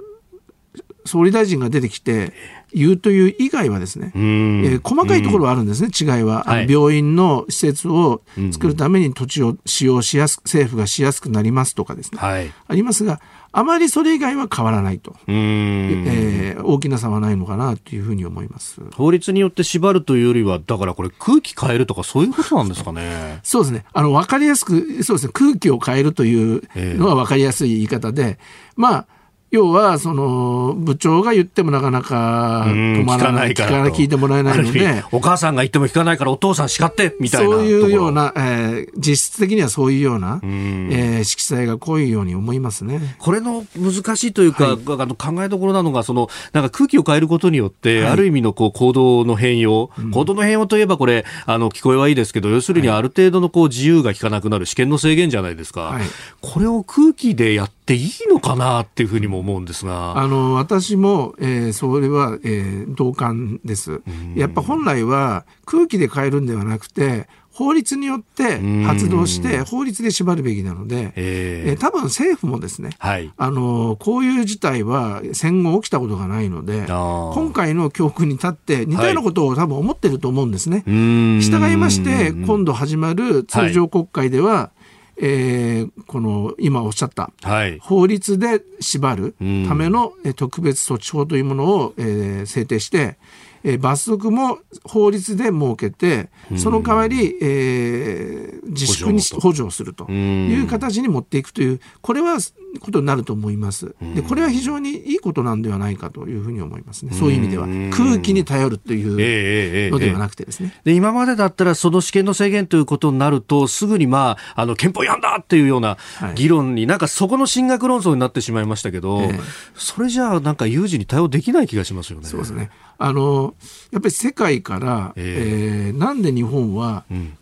総理大臣が出てきて言うという以外はですね、えー、細かいところはあるんですね、違いは、はい、病院の施設を作るために土地を使用しやすく、政府がしやすくなりますとかですね、はい、ありますが、あまりそれ以外は変わらないと、えー、大きな差はないのかなというふうに思います。
法律によって縛るというよりは、だからこれ、空気変えるとか、そういうことなんですかね。
そうですね。あの分かりやすくそうですね、空気を変えるというのは分かりやすい言い方で、まあ要はその部長が言ってもなかなか止まらない聞かない聞いてもらえないので
お母さんが言っても聞かないからお父さん叱ってみたいな
そういうような、えー、実質的にはそういうような、うえー、色彩が濃いように思いますね。
これの難しいというか、はい、あの考えどころなのがそのなんか空気を変えることによって、はい、ある意味のこう行動の変容、うん、行動の変容といえばこれあの聞こえはいいですけど要するにある程度のこう自由が利かなくなる試験の制限じゃないですか、はい、これを空気でやっていいのかなっていうふうにも思うんですが。
あの私も、えー、それは、えー、同感です。やっぱ本来は空気で変えるんではなくて法律によって発動して法律で縛るべきなので、えー、多分政府もですね、はい、あのこういう事態は戦後起きたことがないので今回の教訓に立って似たようなことを多分思ってると思うんですね。従いまして今度始まる通常国会では、えー、この今おっしゃった、はい、法律で縛るための、うん、特別措置法というものを、えー、制定して、えー、罰則も法律で設けて、その代わり、えー、自粛に補助をするという形に持っていくという、これはことになると思います。で、これは非常にいいことなんではないかというふうに思いますね。そういう意味では。空気に頼るというのではなくてですね。
で、今までだったらその試験の制限ということになると、すぐにまあ、あの、憲法違反だっていうような議論に、はい、なんかそこの進学論争になってしまいましたけど、えー、それじゃあなんか有事に対応できない気がしますよね。
そうですね。あの、やっぱり世界から、えー、えー、なんで日本は、うん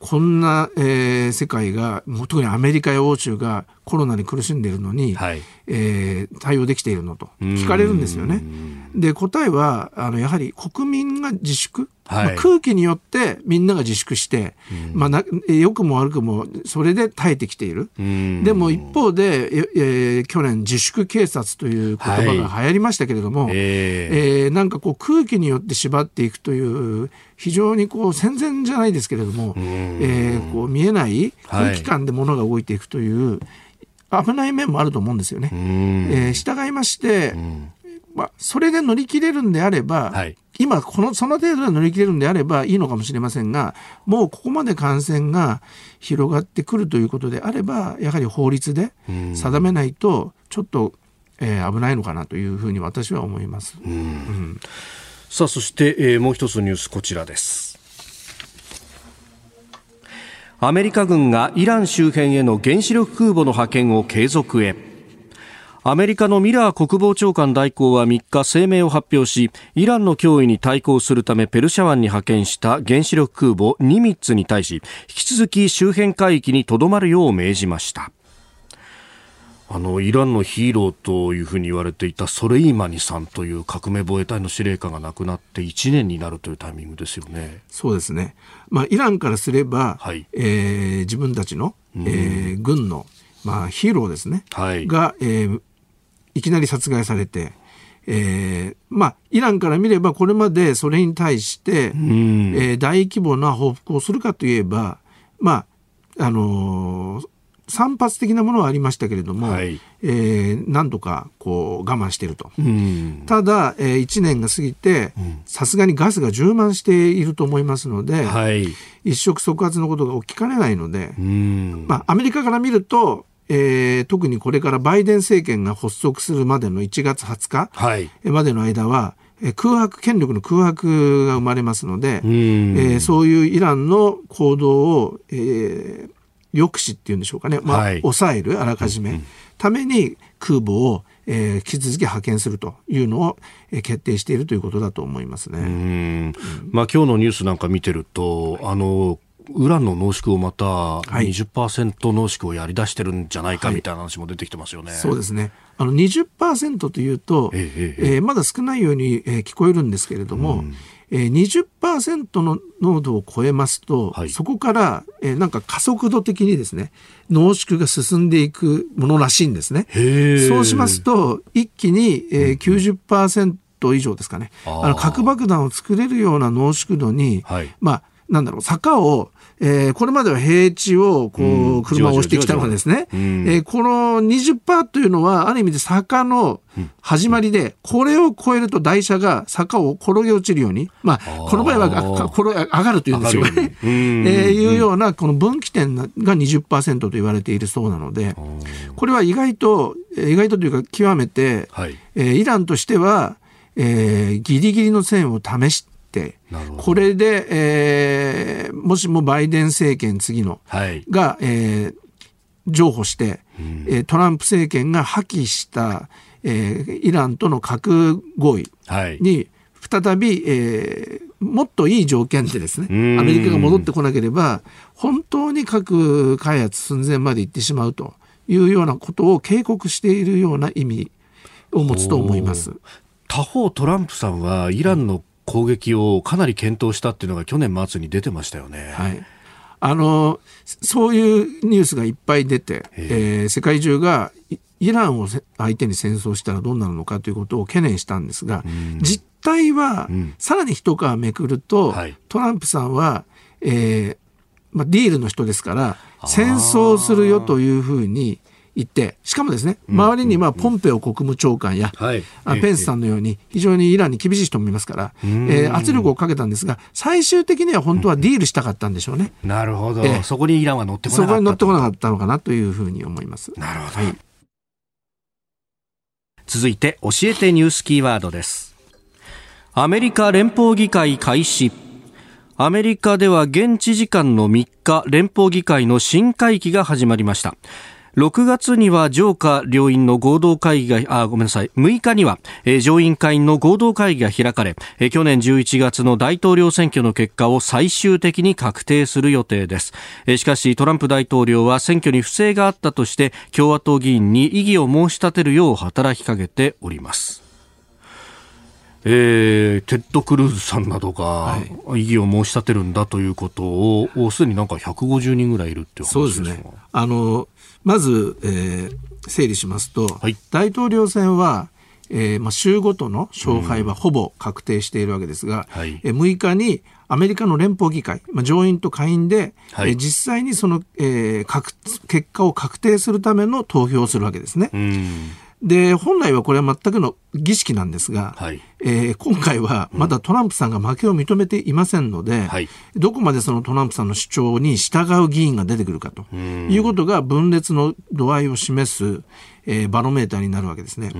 こんな、えー、世界が特にアメリカや欧州がコロナに苦しんでいるのに、はい、えー、対応できているのと聞かれるんですよね。で答えはあのやはり国民が自粛、はい、まあ、空気によってみんなが自粛して、まあ、な良くも悪くもそれで耐えてきている。でも一方で、えー、去年自粛警察という言葉が流行りましたけれども、はい、え。ー、えー、なんかこう空気によって縛っていくという非常にこう戦前じゃないですけれども、えー、こう見えない空気感で物が動いていくという、はい危ない面もあると思うんですよね。えー、従いまして、まあ、それで乗り切れるんであれば、はい、今このその程度で乗り切れるんであればいいのかもしれませんがもうここまで感染が広がってくるということであればやはり法律で定めないとちょっと、えー、危ないのかなというふうに私は思います。うん、
さあそして、えー、もう一つニュースこちらです。アメリカ軍がイラン周辺への原子力空母の派遣を継続へアメリカのミラー国防長官代行は3日声明を発表しイランの脅威に対抗するためペルシャ湾に派遣した原子力空母ニミッツに対し引き続き周辺海域にとどまるよう命じましたあのイランのヒーローというふうに言われていたソレイマニさんという革命防衛隊の司令官が亡くなって1年になるというタイミングですよね。
そうですね。まあ、イランからすれば、はい、えー、自分たちの、えー、軍の、まあ、ヒーローですね、はい、が、えー、いきなり殺害されて、えー、まあ、イランから見ればこれまでそれに対して、えー、大規模な報復をするかといえば、まあ、あのー、散発的なものはありましたけれども、はい、えー、何とかこう我慢していると。ただ、えー、1年が過ぎて、さすがにガスが充満していると思いますので、はい、一触即発のことが起きかねないので、まあ、アメリカから見ると、えー、特にこれからバイデン政権が発足するまでの1月20日までの間は、え空白権力の空白が生まれますので、えー、そういうイランの行動を、えー、抑止っていうんでしょうかね、まあ、はい、抑えるあらかじめ、うん、ために空母を、えー、引き続き派遣するというのを、えー、決定しているということだと思いますね。うん、
まあ今日のニュースなんか見てると、あのウランの濃縮をまた20%濃縮をやり出してるんじゃないかみたいな話も出てきてますよね。はい、
そうですね。あの20%というと、ええ。えー、まだ少ないように、えー、聞こえるんですけれども、うんえー、20%の濃度を超えますと、はい、そこから、えー、なんか加速度的にですね濃縮が進んでいくものらしいんですね。そうしますと一気に、えー、90%以上ですかね。あの核爆弾を作れるような濃縮度に、はい、まあなんだろう坂をえー、これまでは平地をこう、車を押してきたのがですね、えー、この20%というのは、ある意味で坂の始まりで、これを超えると台車が坂を転げ落ちるように、まあ、この場合は転上がるというんですよね。えー、いうような、この分岐点が20%と言われているそうなので、これは意外と、意外とというか極めて、はい、えー、イランとしては、えー、ギリギリの線を試して、これで、えー、もしもバイデン政権次の、はい、が、えー、譲歩して、うん、トランプ政権が破棄した、えー、イランとの核合意に再び、えー、もっといい条件でですねアメリカが戻ってこなければ本当に核開発寸前まで行ってしまうというようなことを警告しているような意味を持つと思います。
他方トランプさんはイランの攻撃をかなり検討したっていうのが去年末に出てましたよね。
はい。あのそういうニュースがいっぱい出て、えー、世界中がイランを相手に戦争したらどうなるのかということを懸念したんですが、実態は、さらに一皮めくると、はい、トランプさんは、えーまあ、ディールの人ですから戦争するよというふうに行って、しかもですね、周りにまあポンペオ国務長官や、ペンスさんのように非常にイランに厳しい人もいますから、えー、圧力をかけたんですが、最終的には本当はディールしたかったんでしょうね。
なるほど、えー、そこにイランは乗ってこなかった
そこに乗ってこなかったのかなというふうに思います。
なるほど。はい、続いて、教えてニュースキーワードです。アメリカ連邦議会開始。アメリカでは現地時間の3日、連邦議会の新会期が始まりました。6月には上下両院の合同会議が、あ、ごめんなさい、6日には、えー、上院会員の合同会議が開かれ、えー、去年11月の大統領選挙の結果を最終的に確定する予定です。えー、しかし、トランプ大統領は選挙に不正があったとして、共和党議員に異議を申し立てるよう働きかけております。えー、テッド・クルーズさんなどが異議を申し立てるんだということを、すでになんか150人ぐらいいるっていう話ですね
あのまず、えー、整理しますと、はい、大統領選は、えーまあ、州ごとの勝敗はほぼ確定しているわけですが、うんはい、えー、6日にアメリカの連邦議会、まあ、上院と下院で、はい、えー、実際にその、えー、結果を確定するための投票をするわけですね。うんで、本来はこれは全くの儀式なんですが、はい、えー、今回はまだトランプさんが負けを認めていませんので、はい、どこまでそのトランプさんの主張に従う議員が出てくるかということが分裂の度合いを示す、えー、バロメーターになるわけですね。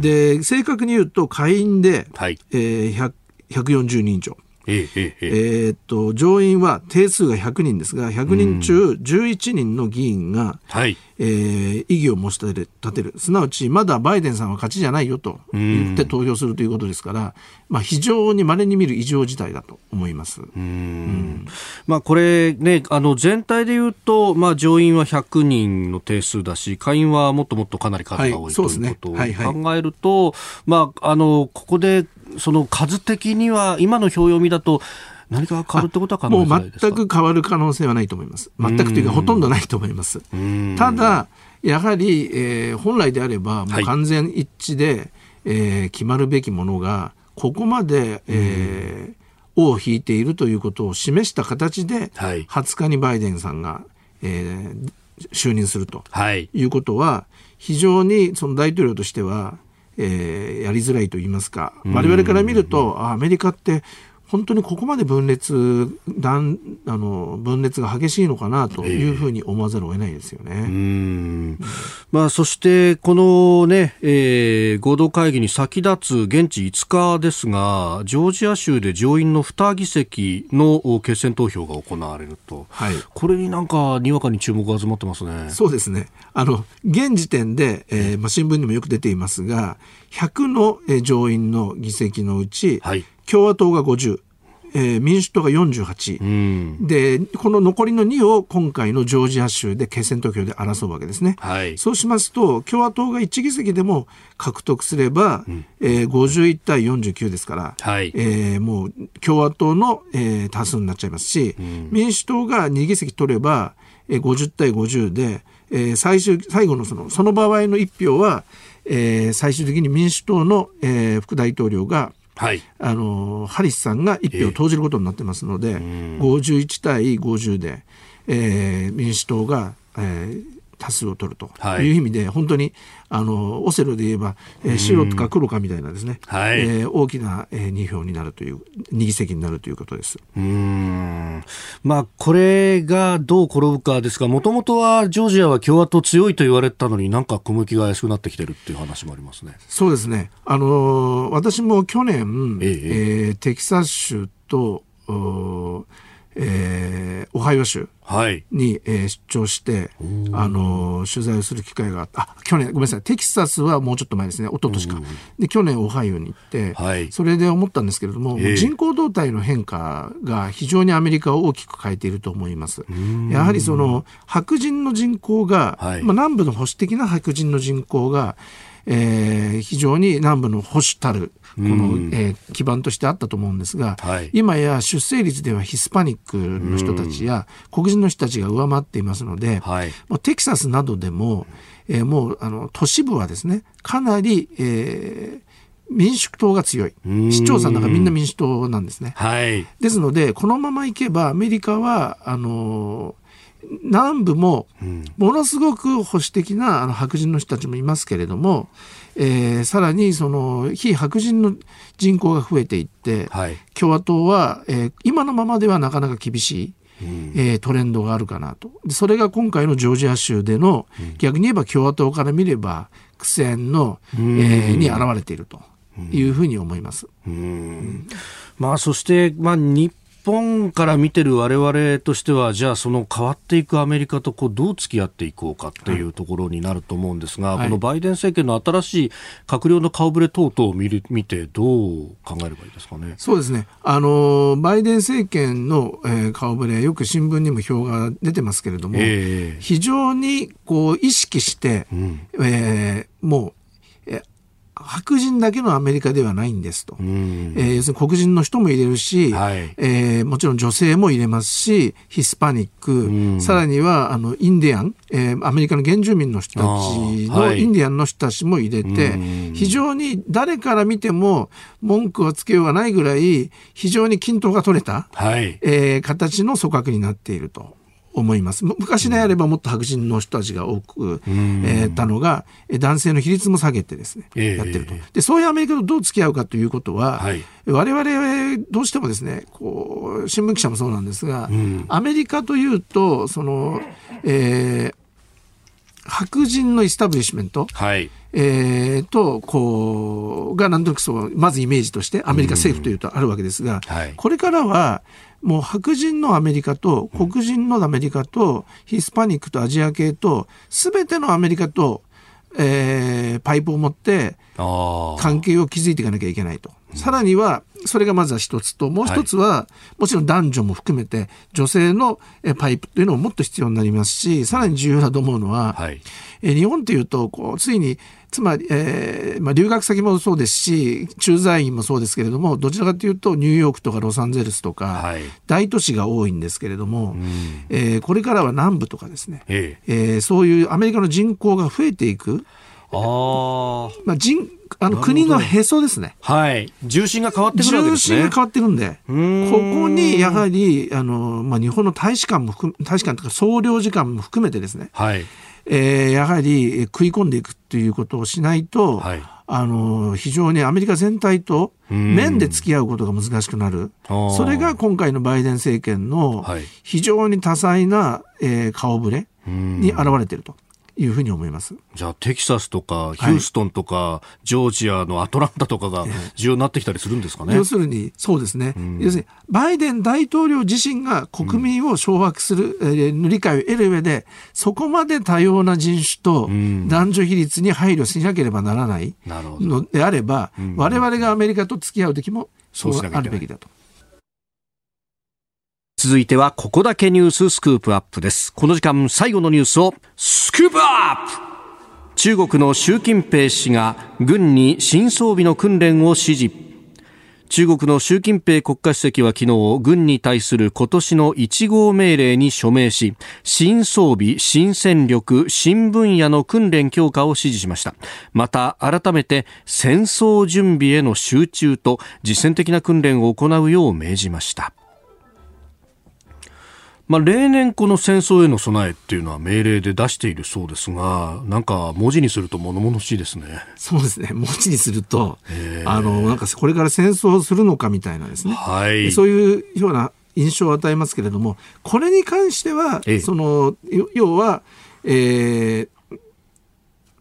で、正確に言うと下院で、はい、えー、140人以上。えええー、っと上院は定数が100人ですが100人中11人の議員が、はい、えー、異議を申し立てる。すなわちまだバイデンさんは勝ちじゃないよと言って投票するということですから、まあ、非常に稀に見る異常事態だと思います。うん、
まあ、これ、ね、あの全体でいうと、まあ、上院は100人の定数だし下院はもっともっとかなり数が多い、はい、ということを考えると、まあ、あのここでその数的には今の表読みだと何か変わるってことは
もう全く変わる可能性はないと思います。全くというかほとんどないと思います。ただやはり、えー、本来であればもう完全一致で、はい、えー、決まるべきものがここまで、えー、尾を引いているということを示した形で、はい、20日にバイデンさんが、えー、就任すると、はい、いうことは非常にその大統領としてはえー、やりづらいと言いますか、我々から見ると、アメリカって本当にここまで分裂断あの分裂が激しいのかなというふうに思わざるを得ないですよね。えー、
まあ、そしてこのね、えー、合同会議に先立つ現地5日ですがジョージア州で上院の2議席の決選投票が行われると、はい、これになんかにわかに注目が集まってますね。
そうですねあの現時点で、えーまあ、新聞にもよく出ていますが100の上院の議席のうち、はい、共和党が50、えー、民主党が48、うん、でこの残りの2を今回のジョージア州で決選投票で争うわけですね、はい、そうしますと共和党が1議席でも獲得すれば、うん、えー、51対49ですから、はい、えー、もう共和党の、えー、多数になっちゃいますし、うん、民主党が2議席取れば、えー、50対50で、えー、最終最後のそのその場合の1票は、えー、最終的に民主党の、えー、副大統領がはい、あのハリスさんが一票を投じることになってますので、えー、51対50で、えー、民主党が、えー、多数を取るとい。う意味で、はい、本当にあのオセロで言えば、えー、白か黒かみたいなですね、はい、えー、大きな、えー、2票になるという2議席になるということです。うん。
まあこれがどう転ぶかですがもともとはジョージアは共和党強いと言われたのになんか小向きが怪しくなってきてるっていう話もありますね。
そうですね。あの私も去年、ええ。えー、テキサス州とえー、オハイオ州に、えー、出張して、あの取材をする機会があったあ去年ごめんなさい。テキサスはもうちょっと前ですね。一昨年か。で去年オハイオに行って、はい、それで思ったんですけれども、えー、人口動態の変化が非常にアメリカを大きく変えていると思います。やはりその白人の人口が、はい、まあ、南部の保守的な白人の人口がえー、非常に南部の保守たるこの、えー、基盤としてあったと思うんですが、はい、今や出生率ではヒスパニックの人たちや黒人の人たちが上回っていますので、はい、もうテキサスなどでも、えー、もうあの都市部はですねかなり、えー、民主党が強い。市長さんなんかみんな民主党なんですね。はい、ですのでこのままいけばアメリカはあの南部もものすごく保守的なあの白人の人たちもいますけれども、えー、さらにその非白人の人口が増えていって、はい、共和党は、えー、今のままではなかなか厳しい。うん、えー、トレンドがあるかなと。それが今回のジョージア州での、うん、逆に言えば共和党から見れば苦戦の、えー、に現れているというふうに思います。うん、
まあ、そして、まあ、日本から見てる我々としては、じゃあその変わっていくアメリカとこうどう付き合っていこうかっていうところになると思うんですが、はい、このバイデン政権の新しい閣僚の顔ぶれ等々を見る見て、どう考えればいいですかね？
そうですね。あの、バイデン政権の、えー、顔ぶれ、よく新聞にも表が出てますけれども、えー、非常にこう意識して、うん、えー、もう白人だけのアメリカではないんですと。えー、要するに黒人の人も入れるし、はい、えー、もちろん女性も入れますし、ヒスパニック、さらにはあのインディアン、えー、アメリカの原住民の人たちのインディアンの人たちも入れて、はい、非常に誰から見ても文句をつけようがないぐらい、非常に均等が取れた、はい、えー、形の組閣になっていると。思います。昔であればもっと白人の人たちが多く、うん、えー、たのが、男性の比率も下げてですね、えー、やってると。で、そういうアメリカとどう付き合うかということは、はい、我々どうしてもですね、こう、新聞記者もそうなんですが、うん、アメリカというと、その、えー、白人のイスタブリッシュメント、
はい。
えー、とこうがなんとなくそうまずイメージとしてアメリカ政府というとあるわけですが、
はい、
これからはもう白人のアメリカと黒人のアメリカとヒスパニックとアジア系と全てのアメリカと、えー、パイプを持って関係を築いていかなきゃいけないと。さらにはそれがまずは一つともう一つは、はい、もちろん男女も含めて女性のパイプというのももっと必要になりますしさらに重要だと思うのは、はい、え日本というとこうついにつまり、えーまあ、留学先もそうですし駐在員もそうですけれどもどちらかというとニューヨークとかロサンゼルスとか、はい、大都市が多いんですけれども、うん、えー、これからは南部とかですね、ええ。えー、そういうアメリカの人口が増えていく。
あ、
まあ、人あの国のへそですね。
はい。重心が変わってくるわけです
ね。重心が変わってくるんで、ここにやはり、あの、まあ、日本の大使館も含大使館とか総領事館も含めてですね、
はい。
えー、やはり食い込んでいくっていうことをしないと、はい、あの非常にアメリカ全体と面で付き合うことが難しくなる、それが今回のバイデン政権の非常に多彩な、えー、顔ぶれに現れていると。いうふうに思います。
じゃあテキサスとかヒューストンとか、はい、ジョージアのアトランタとかが重要になってきたりするんですかね、
要するにそうですね、うん、要するにバイデン大統領自身が国民を掌握する、うん、えー、理解を得る上でそこまで多様な人種と男女比率に配慮しなければならないのであれば、うん、我々がアメリカと付き合う時もそうあるべきだと。
続いてはここだけニューススクープアップです。この時間最後のニュースをスクープアップ。中国の習近平氏が軍に新装備の訓練を指示。中国の習近平国家主席は昨日軍に対する今年の1号命令に署名し新装備新戦力新分野の訓練強化を指示しました。また改めて戦争準備への集中と実践的な訓練を行うよう命じました。まあ、例年この戦争への備えっていうのは命令で出しているそうですが、なんか文字にすると物々しいですね。
そうですね。文字にすると、あの、なんかこれから戦争をするのかみたいなですね。
はい。
そういうような印象を与えますけれども、これに関しては、その、要は、えー、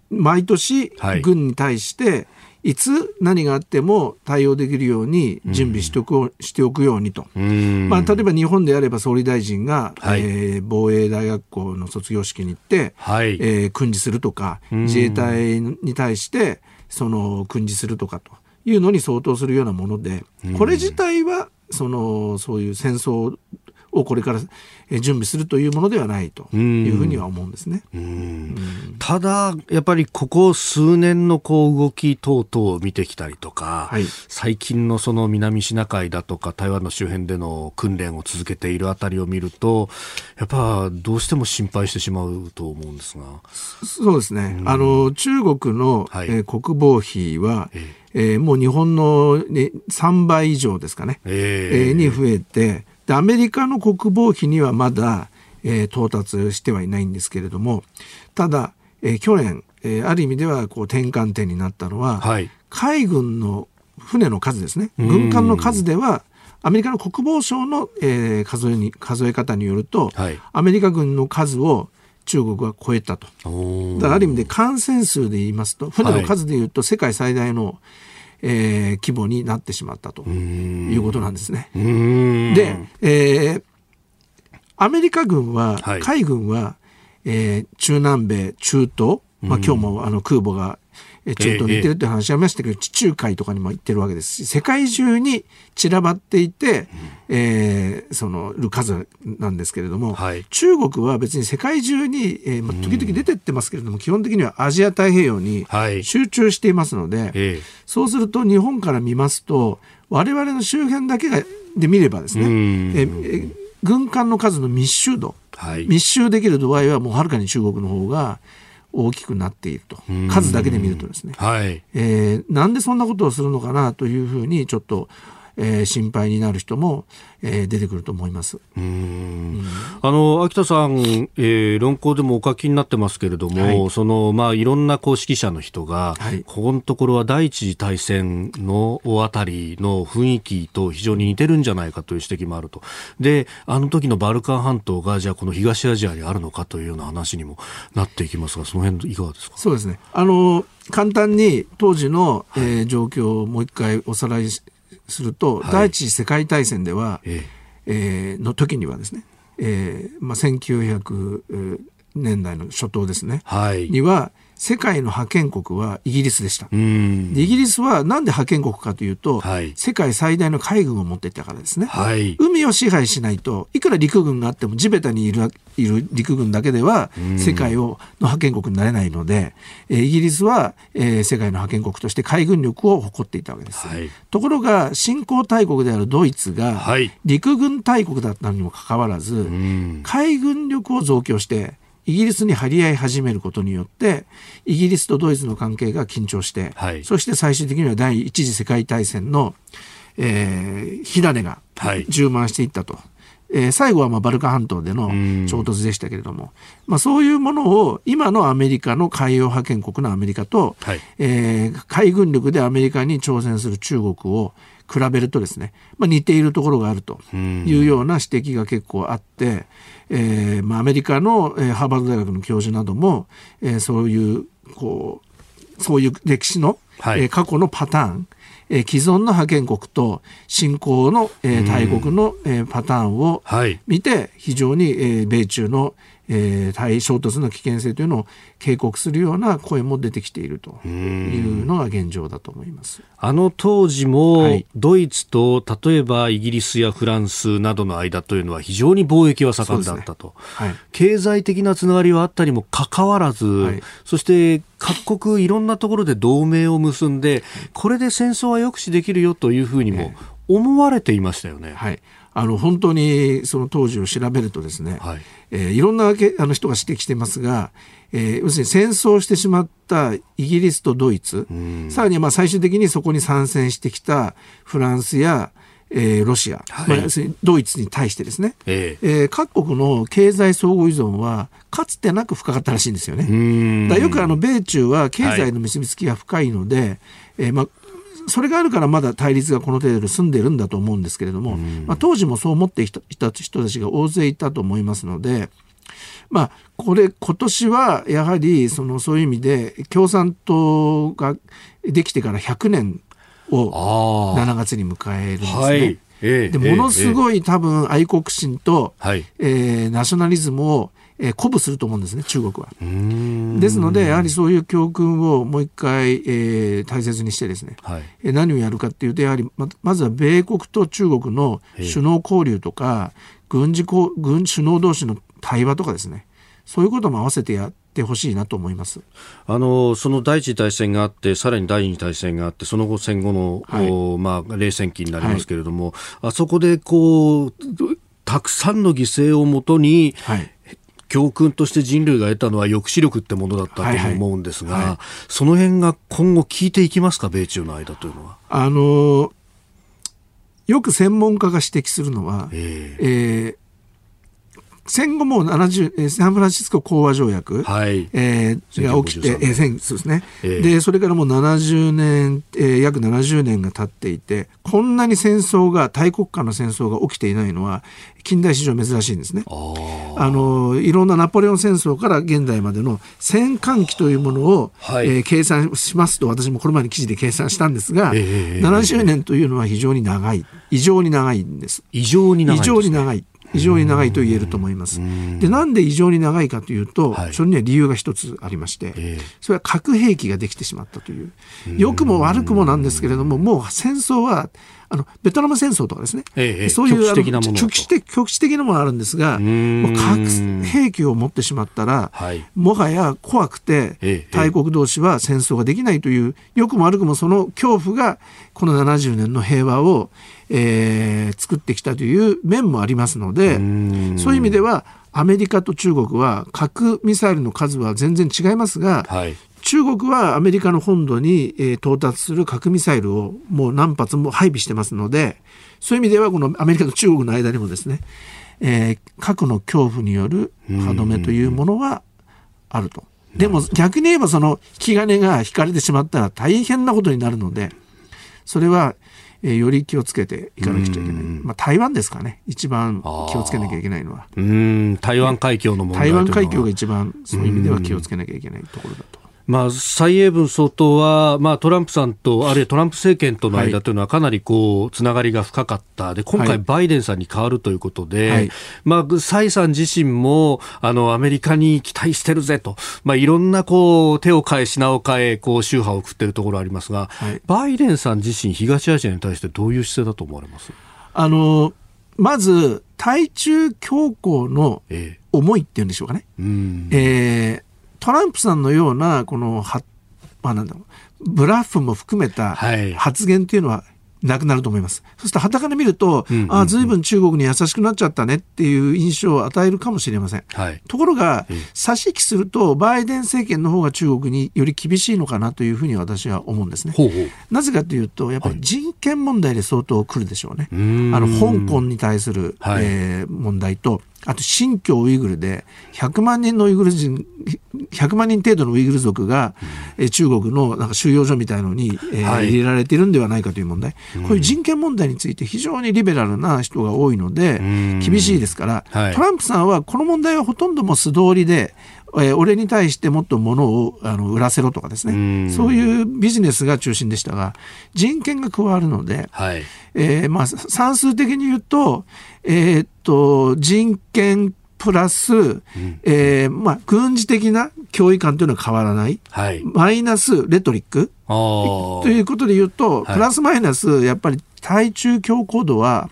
毎年軍に対して、いつ何があっても対応できるように準備しておく,、うん、しておくようにと、まあ、例えば日本であれば総理大臣が、はい、えー、防衛大学校の卒業式に行って、はい、えー、訓示するとか自衛隊に対してその訓示するとかというのに相当するようなものでこれ自体はそのそういう戦争をこれから準備するというものではないというふうには思うんですね。
ただ、やっぱりここ数年のこう動き等々を見てきたりとか、はい、最近のその南シナ海だとか台湾の周辺での訓練を続けているあたりを見ると、やっぱどうしても心配してしまうと思うんですが。
そうですね。あの、中国の、はい、えー、国防費は、えーえー、もう日本の、ね、3倍以上ですかね、えー、えー、に増えて、でアメリカの国防費にはまだ、えー、到達してはいないんですけれどもただ、えー、去年、えー、ある意味ではこう転換点になったのは、はい、海軍の船の数ですね。軍艦の数ではアメリカの国防省の、えー、数えに数え方によると、はい、アメリカ軍の数を中国は超えたと。だからある意味で感染数で言いますと船の数でいうと世界最大の、はいえー、規模になってしまったということなんですね。で、えー、アメリカ軍は、はい、海軍は、えー、中南米、中東、まあ、今日もあの空母が中東に行ってるって話ありましたけど、地中海とかにも行ってるわけですし世界中に散らばっていて、うん、えー、そのる数なんですけれども、はい、中国は別に世界中に、え。ーまあ、時々出てってますけれども、うん、基本的にはアジア太平洋に集中していますので、はい、そうすると日本から見ますと我々の周辺だけがで見ればですね、うん、えー、軍艦の数の密集度、はい、密集できる度合いはもうはるかに中国の方が大きくなっていると。数だけで見るとですね、
はい。
えー、なんでそんなことをするのかなというふうにちょっと、えー、心配になる人も、えー、出てくると思います。うん、
あの秋田さん、えー、論考でもお書きになってますけれども、はい、そのまあいろんな公式者の人が、はい、ここのところは第一次大戦のあたりの雰囲気と非常に似てるんじゃないかという指摘もあると。で、あの時のバルカン半島がじゃあこの東アジアにあるのかというような話にもなっていきますが、その辺いかがですか？
そうですね。あの簡単に当時の、えー、状況をもう一回おさらいすると、はい、第一次世界大戦では、ええ。ー、の時にはですね、えーまあ、1900年代の初頭ですね、はい、には世界の覇権国はイギリスでした。でイギリスはなんで覇権国かというと、はい、世界最大の海軍を持っていたからですね、はい、海を支配しないといくら陸軍があっても地べたにいるいる陸軍だけでは世界をの覇権国になれないので、えイギリスは、えー、世界の覇権国として海軍力を誇っていたわけです。はい、ところが新興大国であるドイツが陸軍大国だったにもかかわらず、海軍力を増強してイギリスに張り合い始めることによってイギリスとドイツの関係が緊張して、はい、そして最終的には第一次世界大戦の、えー、火種が充満していったと。はいえー、最後はまあバルカン半島での衝突でしたけれども、まあ、そういうものを今のアメリカの海洋覇権国のアメリカと、はい、えー、海軍力でアメリカに挑戦する中国を比べるとですね、まあ、似ているところがあるというような指摘が結構あって、えーまあ、アメリカの、えー、ハーバード大学の教授なども、えー、そういうこうそういう歴史の、はい、えー、過去のパターンえー、既存の覇権国と新興の、えー、大国の、えー、パターンを見て、非常に、えー、米中の、えー、対衝突の危険性というのを警告するような声も出てきているというのが現状だと思います。
あの当時も、ドイツと例えばイギリスやフランスなどの間というのは非常に貿易は盛んだったと、ね。はい、経済的なつながりはあったにもかかわらず、はい、そして各国いろんなところで同盟を結んでこれで戦争は抑止できるよというふうにも思われていましたよね。
はい。あの本当にその当時を調べるとですね、はいえー、いろんなあの人が指摘していますが、えー、要するに戦争してしまったイギリスとドイツ、さらにまあ最終的にそこに参戦してきたフランスやえー、ロシア、はい、まあ、要するにドイツに対してですね、えー、えー、各国の経済相互依存はかつてなく深かったらしいんですよね。だよくあの米中は経済の結びつきが深いので、はい、えー、まあそれがあるからまだ対立がこの程度で済んでるんだと思うんですけれども、まあ、当時もそう思っていた人たちが大勢いたと思いますので、まあ、これ今年はやはりそのそういう意味で共産党ができてから100年を7月に迎えるんですね。はい。えでものすごい多分愛国心と、はい、えー、ナショナリズムをえー、鼓舞すると思うんですね中国は。ですのでやはりそういう教訓をもう一回、えー、大切にしてですね、はい、えー、何をやるかっていうとやはりままずは米国と中国の首脳交流とか軍事軍首脳同士の対話とかですねそういうことも合わせてやってほしいなと思います。
あのその第一次大戦があって、さらに第二次大戦があって、その後、戦後の、はい、まあ、冷戦期になりますけれども、はい、あそこでこうたくさんの犠牲をもとに、はい、教訓として人類が得たのは抑止力ってものだったと思うんですが、はい。はい、その辺が今後効いていきますか、米中の間というのは。
あのよく専門家が指摘するのは、えー、えー戦後も70サンフランシスコ講和条約、はい。えー、が起きて、えー、そうですね、えー、でそれからもう70年、えー、約70年が経っていてこんなに戦争が大国間の戦争が起きていないのは近代史上珍しいんですね。あのいろんなナポレオン戦争から現代までの戦艦期というものを、はい、えー、計算しますと私もこの前に記事で計算したんですが、えー、70年というのは非常に長い。異常に長いんです。
異常に長い、ね、異常に長い
非常に長いと言えると思います。でなんで異常に長いかというと、はい、それには理由が一つありまして、えー、それは核兵器ができてしまったという。良くも悪くもなんですけれどももう戦争はあのベトナム戦争とかですね、ええ、そういう局地的なもの局地的局地的なものあるんですがもう核兵器を持ってしまったら、はい、もはや怖くて大国同士は戦争ができないという良くも悪くもその恐怖がこの70年の平和を、えー、作ってきたという面もありますのでそういう意味ではアメリカと中国は核ミサイルの数は全然違いますが、はい、中国はアメリカの本土に、えー、到達する核ミサイルをもう何発も配備してますのでそういう意味ではこのアメリカと中国の間にもですね、えー、核の恐怖による歯止めというものはあると。でも逆に言えばその引き金が引かれてしまったら大変なことになるのでそれはえー、より気をつけていかなくちゃいけない。まあ、台湾ですかね。一番気をつけなきゃいけないのは。
うん、台湾海峡の問題
台湾海峡が一番そういう意味では気をつけなきゃいけないところだと。
まあ、蔡英文総統は、まあ、トランプさんと、あるいはトランプ政権との間というのはかなりこう、つながりが深かった。で、今回バイデンさんに変わるということで、はい、まあ、蔡さん自身も、あの、アメリカに期待してるぜと、まあ、いろんなこう、手を変え品を変え、こう、宗派を送っているところありますが、はい、バイデンさん自身、東アジアに対してどういう姿勢だと思われます？
あの、まず、対中強硬の思いっていうんでしょうかね。ええートランプさんのような、この、は、まあなんだろう、ブラッフも含めた発言っていうのはなくなると思います。そして、はたから見ると、うんうんうん、ああ、ずいぶん中国に優しくなっちゃったねっていう印象を与えるかもしれません。はい、ところが、差し引きすると、バイデン政権の方が中国により厳しいのかなというふうに私は思うんですね。ほうほうなぜかというと、やっぱり人権問題で相当来るでしょうね。はい、あの香港に対する、はい、えー、問題と、あと新疆ウイグルで100万人のウイグル人100万人程度のウイグル族が、うん、中国のなんか収容所みたいのに、えーはい、入れられているんではないかという問題、うん、こういう人権問題について非常にリベラルな人が多いので、厳しいですから、はい、トランプさんはこの問題はほとんども素通りでえー、俺に対してもっと物をあの売らせろとかですね。そういうビジネスが中心でしたが人権が加わるので、はい。えーまあ、算数的に言うと,、えー、っと人権プラス、うん、えー、まあ、軍事的な脅威感というのは変わらない、はい、マイナスレトリック。ということで言うと、プラスマイナスやっぱり対中強硬度は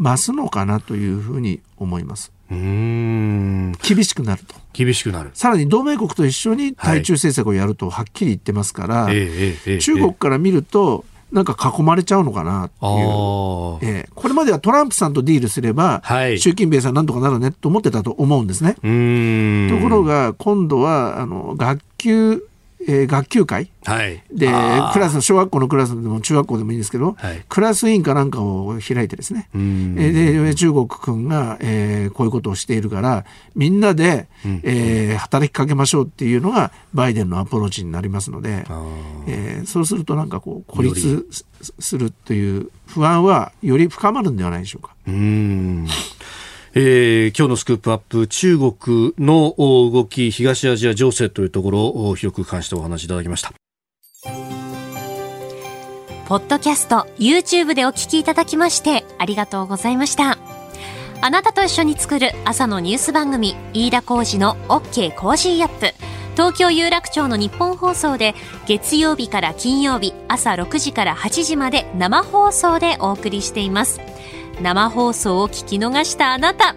増すのかなというふうに思います。うん。厳しくなると。
厳しくなる。
さらに同盟国と一緒に対中政策をやるとはっきり言ってますから、はい、中国から見ると、なんか囲まれちゃうのかなっていう、えー、これまではトランプさんとディールすれば、はい、習近平さんなんとかなるねと思ってたと思うんですね。ところが今度はあの学級えー、学級会、はい、でクラスの小学校のクラスでも中学校でもいいんですけど、はい、クラス委員かなんかを開いてですね、えー、で中国君が、えー、こういうことをしているからみんなで、うん、えー、働きかけましょうっていうのがバイデンのアプローチになりますので、えー、そうするとなんかこう孤立するという不安はより深まるんではないでしょうか。うん
えー、今日のスクープアップ中国の動き東アジア情勢というところを広く関してお話いただきました。
ポッドキャスト YouTube でお聞きいただきましてありがとうございました。あなたと一緒に作る朝のニュース番組飯田浩司の OK コージーアップ。東京有楽町のニッポン放送で月曜日から金曜日朝6時から8時まで生放送でお送りしています。生放送を聞き逃したあなた。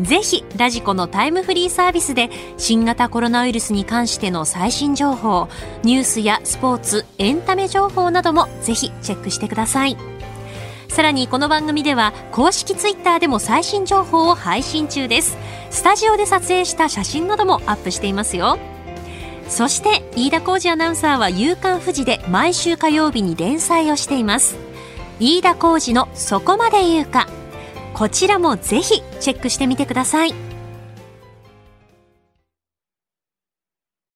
ぜひラジコのタイムフリーサービスで新型コロナウイルスに関しての最新情報ニュースやスポーツエンタメ情報などもぜひチェックしてください。さらにこの番組では公式ツイッターでも最新情報を配信中です。スタジオで撮影した写真などもアップしていますよ。そして飯田浩二アナウンサーは「夕刊富士」で毎週火曜日に連載をしています。飯田浩二のそこまで言うか。こちらもぜひチェックしてみてください。